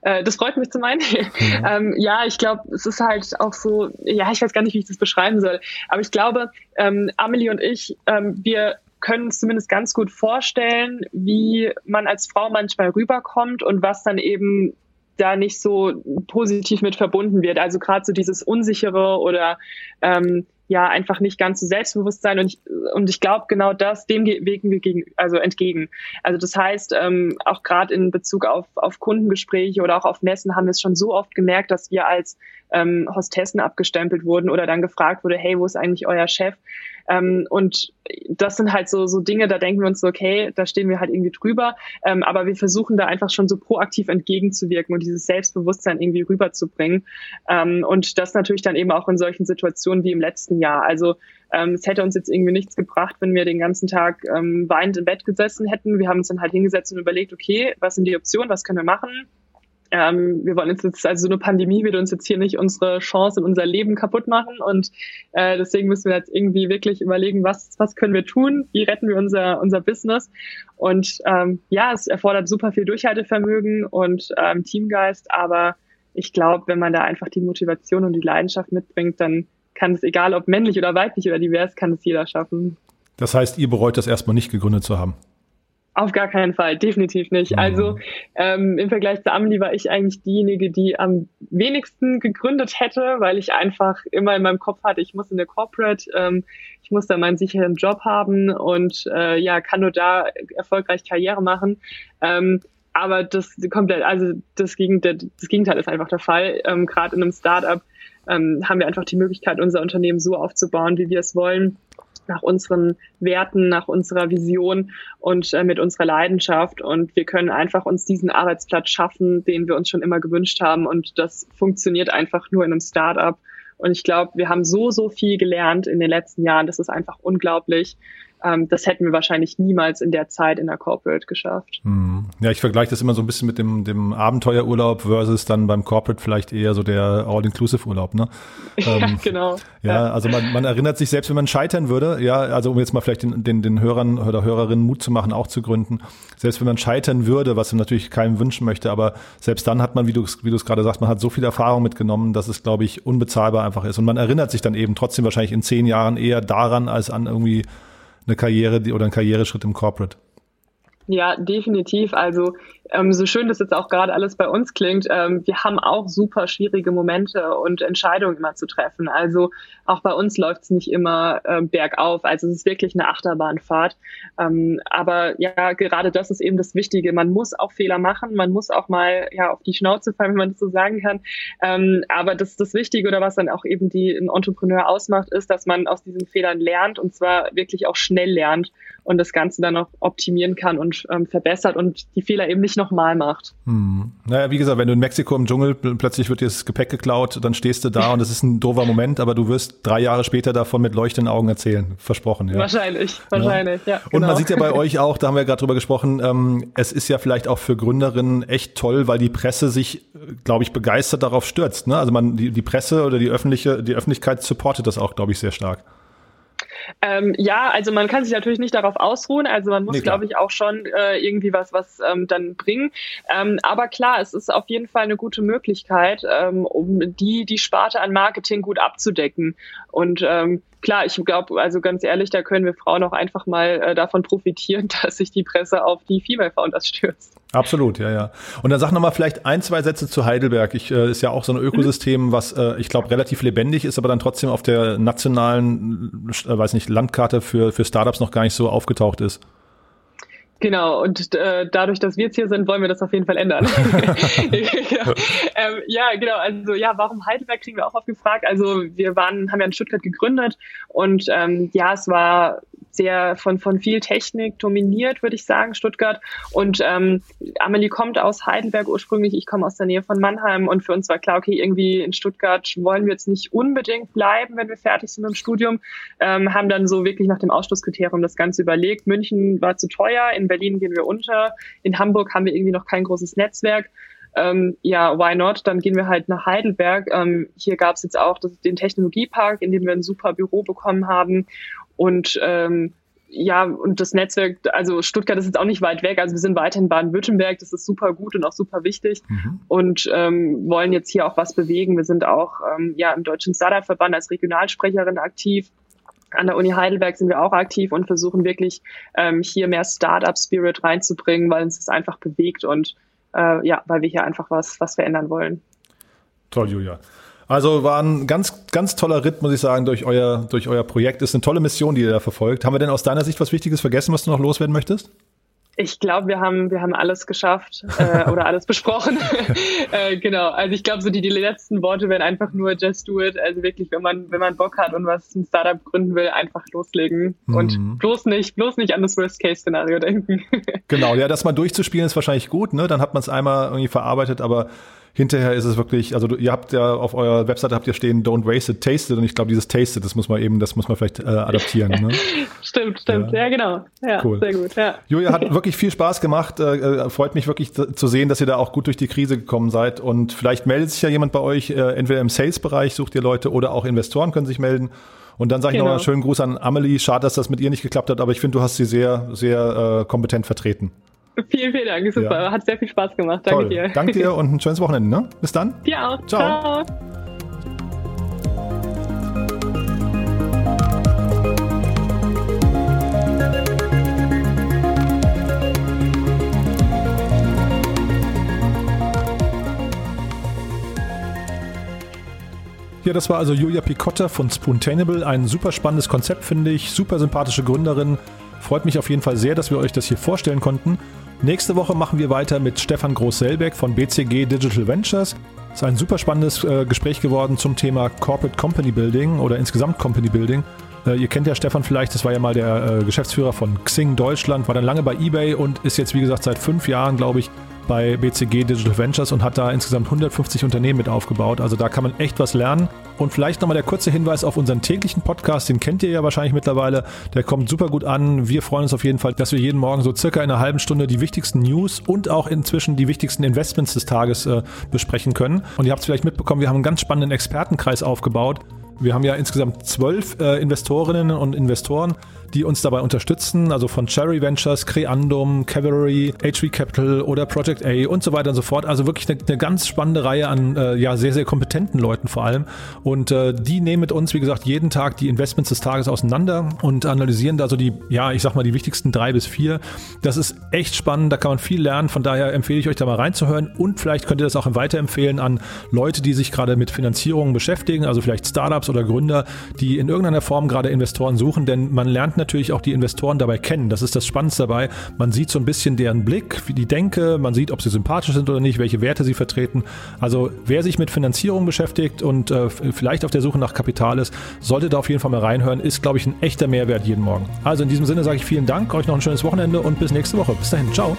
Äh, das freut mich zum einen. Mhm. ähm, ja, ich glaube, es ist halt auch so, ja, ich weiß gar nicht, wie ich das beschreiben soll, aber ich glaube, ähm, Amelie und ich, ähm, wir können uns zumindest ganz gut vorstellen, wie man als Frau manchmal rüberkommt und was dann eben da nicht so positiv mit verbunden wird. Also gerade so dieses unsichere oder ähm, ja einfach nicht ganz so selbstbewusst sein. Und ich, und ich glaube genau das dem wegen wir gegen also entgegen. Also das heißt ähm, auch gerade in Bezug auf auf Kundengespräche oder auch auf Messen haben wir es schon so oft gemerkt dass wir als ähm, Hostessen abgestempelt wurden oder dann gefragt wurde hey wo ist eigentlich euer Chef ähm, und das sind halt so, so Dinge, da denken wir uns so, okay, da stehen wir halt irgendwie drüber. Ähm, aber wir versuchen da einfach schon so proaktiv entgegenzuwirken und dieses Selbstbewusstsein irgendwie rüberzubringen. Ähm, und das natürlich dann eben auch in solchen Situationen wie im letzten Jahr. Also ähm, es hätte uns jetzt irgendwie nichts gebracht, wenn wir den ganzen Tag ähm, weinend im Bett gesessen hätten. Wir haben uns dann halt hingesetzt und überlegt, okay, was sind die Optionen, was können wir machen? Ähm, wir wollen uns jetzt, also so eine Pandemie wird uns jetzt hier nicht unsere Chance in unser Leben kaputt machen und äh, deswegen müssen wir jetzt irgendwie wirklich überlegen, was, was können wir tun, wie retten wir unser, unser Business und ähm, ja, es erfordert super viel Durchhaltevermögen und ähm, Teamgeist, aber ich glaube, wenn man da einfach die Motivation und die Leidenschaft mitbringt, dann kann es, egal ob männlich oder weiblich oder divers, kann es jeder schaffen. Das heißt, ihr bereut das erstmal nicht gegründet zu haben? Auf gar keinen Fall, definitiv nicht. Mhm. Also ähm, im Vergleich zu Amelie war ich eigentlich diejenige, die am wenigsten gegründet hätte, weil ich einfach immer in meinem Kopf hatte, ich muss in der Corporate, ähm, ich muss da meinen sicheren Job haben und äh, ja, kann nur da erfolgreich Karriere machen. Ähm, aber das komplett, also das, Gegenteil, das Gegenteil ist einfach der Fall. Ähm, Gerade in einem Startup ähm, haben wir einfach die Möglichkeit, unser Unternehmen so aufzubauen, wie wir es wollen nach unseren Werten, nach unserer Vision und äh, mit unserer Leidenschaft. Und wir können einfach uns diesen Arbeitsplatz schaffen, den wir uns schon immer gewünscht haben. Und das funktioniert einfach nur in einem Startup. Und ich glaube, wir haben so, so viel gelernt in den letzten Jahren. Das ist einfach unglaublich das hätten wir wahrscheinlich niemals in der Zeit in der Corporate geschafft. Hm. Ja, ich vergleiche das immer so ein bisschen mit dem, dem Abenteuerurlaub versus dann beim Corporate vielleicht eher so der All-Inclusive-Urlaub, ne? ja, ähm, genau. Ja, ja, also man, man erinnert sich selbst, wenn man scheitern würde, ja, also um jetzt mal vielleicht den, den, den Hörern oder Hörerinnen Mut zu machen, auch zu gründen, selbst wenn man scheitern würde, was man natürlich keinem wünschen möchte, aber selbst dann hat man, wie du wie du es gerade sagst, man hat so viel Erfahrung mitgenommen, dass es, glaube ich, unbezahlbar einfach ist. Und man erinnert sich dann eben trotzdem wahrscheinlich in zehn Jahren eher daran, als an irgendwie eine Karriere oder ein Karriereschritt im Corporate. Ja, definitiv. Also ähm, so schön das jetzt auch gerade alles bei uns klingt, ähm, wir haben auch super schwierige Momente und Entscheidungen immer zu treffen. Also auch bei uns läuft es nicht immer äh, bergauf. Also es ist wirklich eine Achterbahnfahrt. Ähm, aber ja, gerade das ist eben das Wichtige. Man muss auch Fehler machen, man muss auch mal ja auf die Schnauze fallen, wenn man das so sagen kann. Ähm, aber das das Wichtige oder was dann auch eben die ein Entrepreneur ausmacht, ist, dass man aus diesen Fehlern lernt und zwar wirklich auch schnell lernt und das Ganze dann auch optimieren kann und ähm, verbessert und die Fehler eben nicht nochmal macht. Hm. Naja, wie gesagt, wenn du in Mexiko im Dschungel plötzlich wird dir das Gepäck geklaut, dann stehst du da und es ist ein doofer Moment, aber du wirst drei Jahre später davon mit leuchtenden Augen erzählen. Versprochen, ja. Wahrscheinlich, wahrscheinlich, ja. ja genau. Und man sieht ja bei euch auch, da haben wir gerade drüber gesprochen, ähm, es ist ja vielleicht auch für Gründerinnen echt toll, weil die Presse sich, glaube ich, begeistert darauf stürzt. Ne? Also man, die, die Presse oder die öffentliche, die Öffentlichkeit supportet das auch, glaube ich, sehr stark. Ähm, ja, also man kann sich natürlich nicht darauf ausruhen. Also man muss, nee, glaube ich, auch schon äh, irgendwie was, was ähm, dann bringen. Ähm, aber klar, es ist auf jeden Fall eine gute Möglichkeit, ähm, um die die Sparte an Marketing gut abzudecken. Und ähm, klar, ich glaube, also ganz ehrlich, da können wir Frauen auch einfach mal äh, davon profitieren, dass sich die Presse auf die Female Founders stürzt. Absolut, ja, ja. Und dann sag noch mal vielleicht ein, zwei Sätze zu Heidelberg. Ich äh, ist ja auch so ein Ökosystem, mhm. was äh, ich glaube relativ lebendig ist, aber dann trotzdem auf der nationalen, äh, weiß nicht, Landkarte für für Startups noch gar nicht so aufgetaucht ist. Genau, und äh, dadurch, dass wir jetzt hier sind, wollen wir das auf jeden Fall ändern. ja, ähm, ja, genau, also ja, warum Heidelberg kriegen wir auch oft gefragt. Also wir waren, haben ja in Stuttgart gegründet und ähm, ja, es war sehr von, von viel Technik dominiert, würde ich sagen, Stuttgart. Und ähm, Amelie kommt aus Heidelberg ursprünglich, ich komme aus der Nähe von Mannheim und für uns war klar, okay, irgendwie in Stuttgart wollen wir jetzt nicht unbedingt bleiben, wenn wir fertig sind mit dem Studium. Ähm, haben dann so wirklich nach dem Ausschlusskriterium das Ganze überlegt. München war zu teuer, in Berlin gehen wir unter, in Hamburg haben wir irgendwie noch kein großes Netzwerk. Ähm, ja, why not? Dann gehen wir halt nach Heidelberg. Ähm, hier gab es jetzt auch das, den Technologiepark, in dem wir ein super Büro bekommen haben. Und ähm, ja, und das Netzwerk, also Stuttgart ist jetzt auch nicht weit weg, also wir sind weiter in Baden-Württemberg, das ist super gut und auch super wichtig mhm. und ähm, wollen jetzt hier auch was bewegen. Wir sind auch ähm, ja im Deutschen Startup-Verband als Regionalsprecherin aktiv. An der Uni Heidelberg sind wir auch aktiv und versuchen wirklich ähm, hier mehr Startup-Spirit reinzubringen, weil uns das einfach bewegt und äh, ja, weil wir hier einfach was, was verändern wollen. Toll, Julia. Also war ein ganz, ganz toller Ritt, muss ich sagen, durch euer, durch euer Projekt. Ist eine tolle Mission, die ihr da verfolgt. Haben wir denn aus deiner Sicht was Wichtiges vergessen, was du noch loswerden möchtest? Ich glaube, wir haben, wir haben alles geschafft äh, oder alles besprochen. äh, genau. Also ich glaube, so die, die letzten Worte wären einfach nur just do it. Also wirklich, wenn man, wenn man Bock hat und was ein Startup gründen will, einfach loslegen mhm. und bloß nicht, bloß nicht an das Worst-Case-Szenario denken. genau, ja, das mal durchzuspielen ist wahrscheinlich gut, ne? Dann hat man es einmal irgendwie verarbeitet, aber hinterher ist es wirklich, also ihr habt ja auf eurer Webseite habt ihr stehen, don't waste it, taste it. Und ich glaube, dieses taste it, das muss man eben, das muss man vielleicht äh, adaptieren. Ne? stimmt, stimmt. Ja. ja, genau. Ja, cool. sehr gut. Ja. Julia hat wirklich viel Spaß gemacht. Äh, äh, freut mich wirklich zu sehen, dass ihr da auch gut durch die Krise gekommen seid. Und vielleicht meldet sich ja jemand bei euch, äh, entweder im Sales-Bereich sucht ihr Leute oder auch Investoren können sich melden. Und dann sage ich genau. noch einen schönen Gruß an Amelie. Schade, dass das mit ihr nicht geklappt hat, aber ich finde, du hast sie sehr, sehr äh, kompetent vertreten. Vielen, vielen Dank. Super. Ja. Hat sehr viel Spaß gemacht. Danke Toll. dir. Danke dir und ein schönes Wochenende. Ne? Bis dann. Dir auch. Ciao. Ciao. Ja, das war also Julia Picotta von Spoontainable. Ein super spannendes Konzept, finde ich. Super sympathische Gründerin. Freut mich auf jeden Fall sehr, dass wir euch das hier vorstellen konnten. Nächste Woche machen wir weiter mit Stefan Groß-Selbeck von BCG Digital Ventures. Es ist ein super spannendes äh, Gespräch geworden zum Thema Corporate Company Building oder insgesamt Company Building. Äh, ihr kennt ja Stefan vielleicht, das war ja mal der äh, Geschäftsführer von Xing Deutschland, war dann lange bei eBay und ist jetzt, wie gesagt, seit fünf Jahren, glaube ich, bei BCG Digital Ventures und hat da insgesamt 150 Unternehmen mit aufgebaut. Also da kann man echt was lernen. Und vielleicht nochmal der kurze Hinweis auf unseren täglichen Podcast, den kennt ihr ja wahrscheinlich mittlerweile. Der kommt super gut an. Wir freuen uns auf jeden Fall, dass wir jeden Morgen so circa in einer halben Stunde die wichtigsten News und auch inzwischen die wichtigsten Investments des Tages äh, besprechen können. Und ihr habt es vielleicht mitbekommen, wir haben einen ganz spannenden Expertenkreis aufgebaut. Wir haben ja insgesamt zwölf äh, Investorinnen und Investoren, die uns dabei unterstützen, also von Cherry Ventures, Creandum, Cavalry, HV Capital oder Project A und so weiter und so fort. Also wirklich eine, eine ganz spannende Reihe an äh, ja sehr, sehr kompetenten Leuten vor allem. Und äh, die nehmen mit uns, wie gesagt, jeden Tag die Investments des Tages auseinander und analysieren da so die, ja, ich sag mal, die wichtigsten drei bis vier. Das ist echt spannend, da kann man viel lernen. Von daher empfehle ich euch da mal reinzuhören und vielleicht könnt ihr das auch weiterempfehlen an Leute, die sich gerade mit Finanzierungen beschäftigen, also vielleicht Startups oder Gründer, die in irgendeiner Form gerade Investoren suchen, denn man lernt natürlich auch die Investoren dabei kennen. Das ist das Spannendste dabei. Man sieht so ein bisschen deren Blick, wie die Denke, man sieht, ob sie sympathisch sind oder nicht, welche Werte sie vertreten. Also wer sich mit Finanzierung beschäftigt und äh, vielleicht auf der Suche nach Kapital ist, sollte da auf jeden Fall mal reinhören. Ist, glaube ich, ein echter Mehrwert jeden Morgen. Also in diesem Sinne sage ich vielen Dank, euch noch ein schönes Wochenende und bis nächste Woche. Bis dahin, ciao.